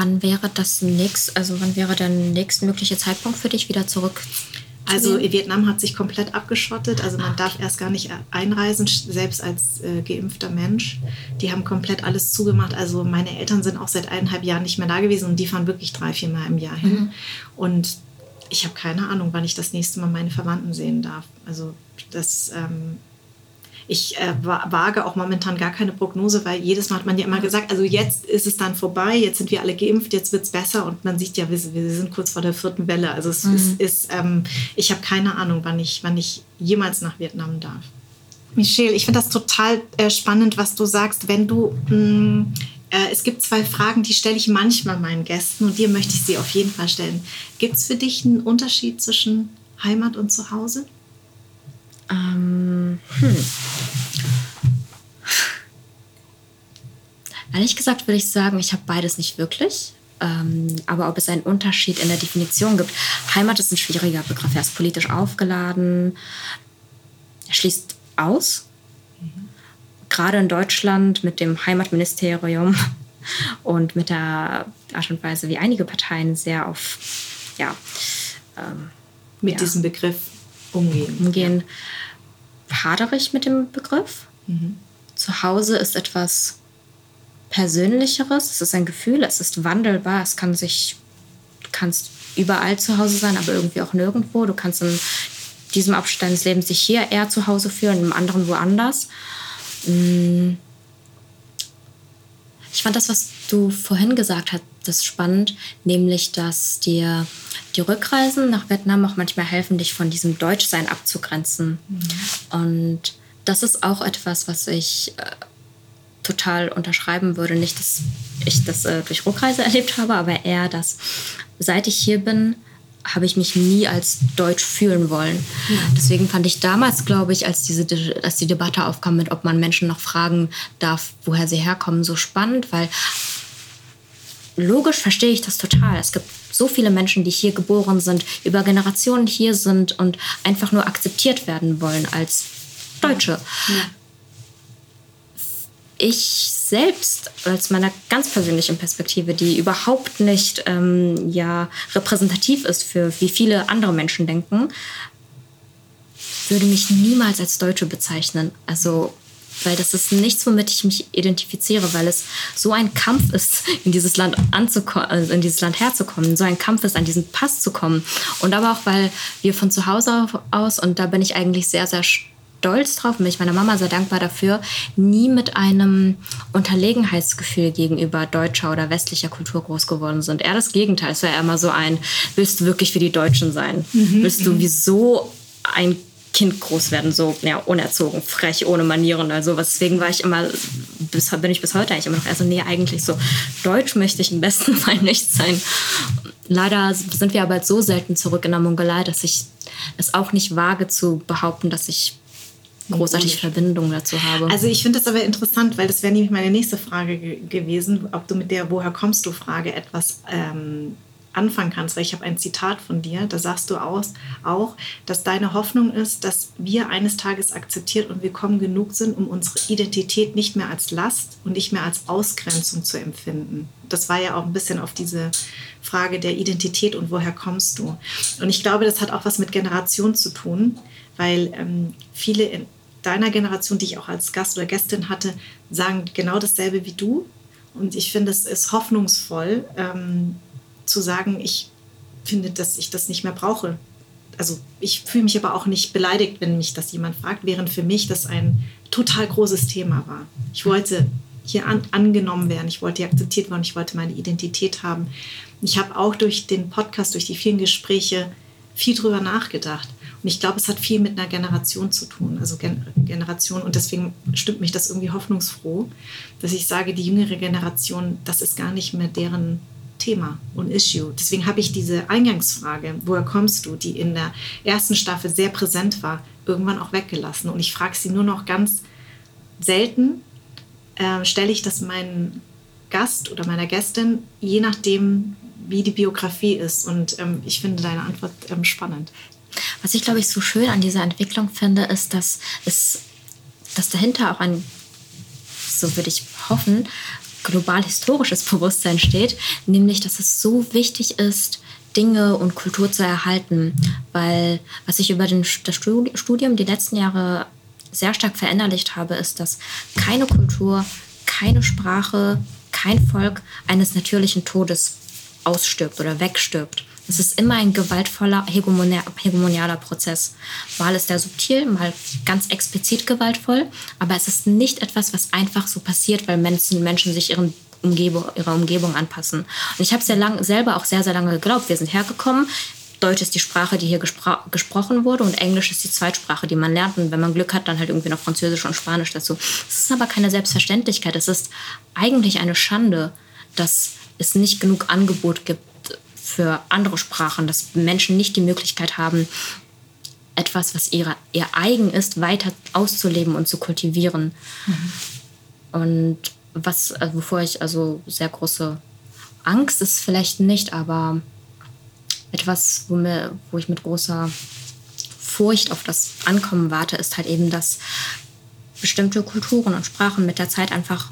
Wann wäre das nächst, also wann wäre der nächstmögliche Zeitpunkt für dich wieder zurück? Also Vietnam hat sich komplett abgeschottet. Also man ah, darf erst gar nicht einreisen, selbst als äh, geimpfter Mensch. Die haben komplett alles zugemacht. Also meine Eltern sind auch seit eineinhalb Jahren nicht mehr da gewesen und die fahren wirklich drei, vier Mal im Jahr hin. Mhm. Und ich habe keine Ahnung, wann ich das nächste Mal meine Verwandten sehen darf. Also das ähm, ich äh, wage auch momentan gar keine Prognose, weil jedes Mal hat man ja immer gesagt, also jetzt ist es dann vorbei, jetzt sind wir alle geimpft, jetzt wird es besser und man sieht ja, wir, wir, sind kurz vor der vierten Welle. Also es mhm. ist, ist ähm, ich habe keine Ahnung, wann ich, wann ich jemals nach Vietnam darf. Michelle, ich finde das total äh, spannend, was du sagst. Wenn du, mh, mm, äh, es gibt zwei Fragen, die stelle ich manchmal meinen Gästen und dir möchte ich sie auf jeden Fall stellen. Gibt es für dich einen Unterschied zwischen Heimat und Zuhause? Ähm, Ehrlich gesagt würde ich sagen, ich habe beides nicht wirklich. Ähm, aber ob es einen Unterschied in der Definition gibt. Heimat ist ein schwieriger Begriff. Er ist politisch aufgeladen. Er schließt aus. Mhm. Gerade in Deutschland mit dem Heimatministerium <laughs> und mit der Art und Weise, wie einige Parteien sehr auf, ja, ähm, mit ja, diesem Begriff umgehen. Umgehen. Hadere ich mit dem Begriff. Mhm. Zuhause ist etwas Persönlicheres. Es ist ein Gefühl, es ist wandelbar. Es kann sich, du kannst überall zu Hause sein, aber irgendwie auch nirgendwo. Du kannst in diesem Abschnitt deines Lebens sich hier eher zu Hause fühlen, im anderen woanders. Mm. Ich fand das, was du vorhin gesagt hast, das spannend, nämlich, dass dir die Rückreisen nach Vietnam auch manchmal helfen, dich von diesem Deutschsein abzugrenzen. Mhm. Und das ist auch etwas, was ich äh, total unterschreiben würde. Nicht, dass ich das äh, durch Rückreise <laughs> erlebt habe, aber eher, dass seit ich hier bin, habe ich mich nie als deutsch fühlen wollen. Ja. Deswegen fand ich damals, glaube ich, als, diese, als die Debatte aufkam, mit ob man Menschen noch fragen darf, woher sie herkommen, so spannend, weil logisch verstehe ich das total. Es gibt so viele Menschen, die hier geboren sind, über Generationen hier sind und einfach nur akzeptiert werden wollen als Deutsche. Ja. Ich selbst, aus meiner ganz persönlichen Perspektive, die überhaupt nicht ähm, ja, repräsentativ ist für wie viele andere Menschen denken, würde mich niemals als Deutsche bezeichnen. Also weil das ist nichts, womit ich mich identifiziere, weil es so ein Kampf ist, in dieses Land anzukommen, also in dieses Land herzukommen, so ein Kampf ist, an diesen Pass zu kommen. Und aber auch, weil wir von zu Hause aus, und da bin ich eigentlich sehr, sehr stolz drauf und bin ich meiner Mama sehr dankbar dafür, nie mit einem Unterlegenheitsgefühl gegenüber deutscher oder westlicher Kultur groß geworden sind. Eher das Gegenteil. Es war immer so ein, willst du wirklich für die Deutschen sein? Mhm. Willst du wieso ein Kind groß werden, so ja, unerzogen, frech, ohne Manieren oder sowas. Deswegen war ich immer, bis, bin ich bis heute eigentlich immer noch, also nee, eigentlich so, deutsch möchte ich im besten <laughs> Fall nicht sein. Leider sind wir aber so selten zurück in der Mongolei, dass ich es auch nicht wage zu behaupten, dass ich großartig Verbindungen dazu habe. Also ich finde das aber interessant, weil das wäre nämlich meine nächste Frage gewesen, ob du mit der Woher kommst du Frage etwas ähm, anfangen kannst, weil ich habe ein Zitat von dir, da sagst du aus, auch, dass deine Hoffnung ist, dass wir eines Tages akzeptiert und willkommen genug sind, um unsere Identität nicht mehr als Last und nicht mehr als Ausgrenzung zu empfinden. Das war ja auch ein bisschen auf diese Frage der Identität und woher kommst du. Und ich glaube, das hat auch was mit Generation zu tun, weil ähm, viele in deiner Generation, die ich auch als Gast oder Gästin hatte, sagen genau dasselbe wie du. Und ich finde, es ist hoffnungsvoll, ähm, zu sagen, ich finde, dass ich das nicht mehr brauche. Also ich fühle mich aber auch nicht beleidigt, wenn mich das jemand fragt, während für mich das ein total großes Thema war. Ich wollte hier an, angenommen werden, ich wollte hier akzeptiert werden, ich wollte meine Identität haben. Ich habe auch durch den Podcast, durch die vielen Gespräche viel drüber nachgedacht. Und ich glaube, es hat viel mit einer Generation zu tun, also Gen Generation. Und deswegen stimmt mich das irgendwie hoffnungsfroh, dass ich sage, die jüngere Generation, das ist gar nicht mehr deren Thema und Issue. Deswegen habe ich diese Eingangsfrage, woher kommst du, die in der ersten Staffel sehr präsent war, irgendwann auch weggelassen. Und ich frage sie nur noch ganz selten, äh, stelle ich das meinem Gast oder meiner Gästin, je nachdem, wie die Biografie ist. Und ähm, ich finde deine Antwort ähm, spannend. Was ich, glaube ich, so schön an dieser Entwicklung finde, ist, dass es dass dahinter auch ein, so würde ich hoffen, global historisches Bewusstsein steht, nämlich dass es so wichtig ist, Dinge und Kultur zu erhalten, weil was ich über den, das Studium die letzten Jahre sehr stark verinnerlicht habe, ist, dass keine Kultur, keine Sprache, kein Volk eines natürlichen Todes ausstirbt oder wegstirbt. Es ist immer ein gewaltvoller, hegemonialer Prozess. Mal ist er subtil, mal ganz explizit gewaltvoll, aber es ist nicht etwas, was einfach so passiert, weil Menschen, Menschen sich ihren Umgebung, ihrer Umgebung anpassen. Und ich habe sehr lang, selber auch sehr, sehr lange geglaubt. Wir sind hergekommen, Deutsch ist die Sprache, die hier gespro gesprochen wurde und Englisch ist die Zweitsprache, die man lernt. Und wenn man Glück hat, dann halt irgendwie noch Französisch und Spanisch dazu. Es ist aber keine Selbstverständlichkeit. Es ist eigentlich eine Schande, dass es nicht genug Angebot gibt für andere Sprachen, dass Menschen nicht die Möglichkeit haben, etwas, was ihre, ihr eigen ist, weiter auszuleben und zu kultivieren. Mhm. Und was, also wovor ich also sehr große Angst ist vielleicht nicht, aber etwas, wo, mir, wo ich mit großer Furcht auf das Ankommen warte, ist halt eben, dass bestimmte Kulturen und Sprachen mit der Zeit einfach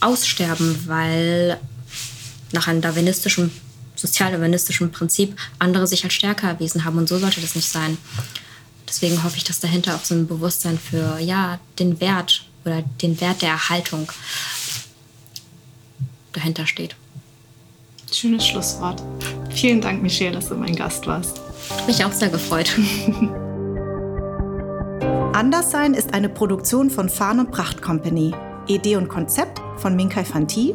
aussterben, weil nach einem darwinistischen, sozial-darwinistischen Prinzip andere sich als stärker erwiesen haben. Und so sollte das nicht sein. Deswegen hoffe ich, dass dahinter auch so ein Bewusstsein für ja, den Wert oder den Wert der Erhaltung dahinter steht. Schönes Schlusswort. Vielen Dank, Michelle, dass du mein Gast warst. Mich auch sehr gefreut. <laughs> Anderssein ist eine Produktion von Farn und Pracht Company. Idee und Konzept von Minkai Fanti,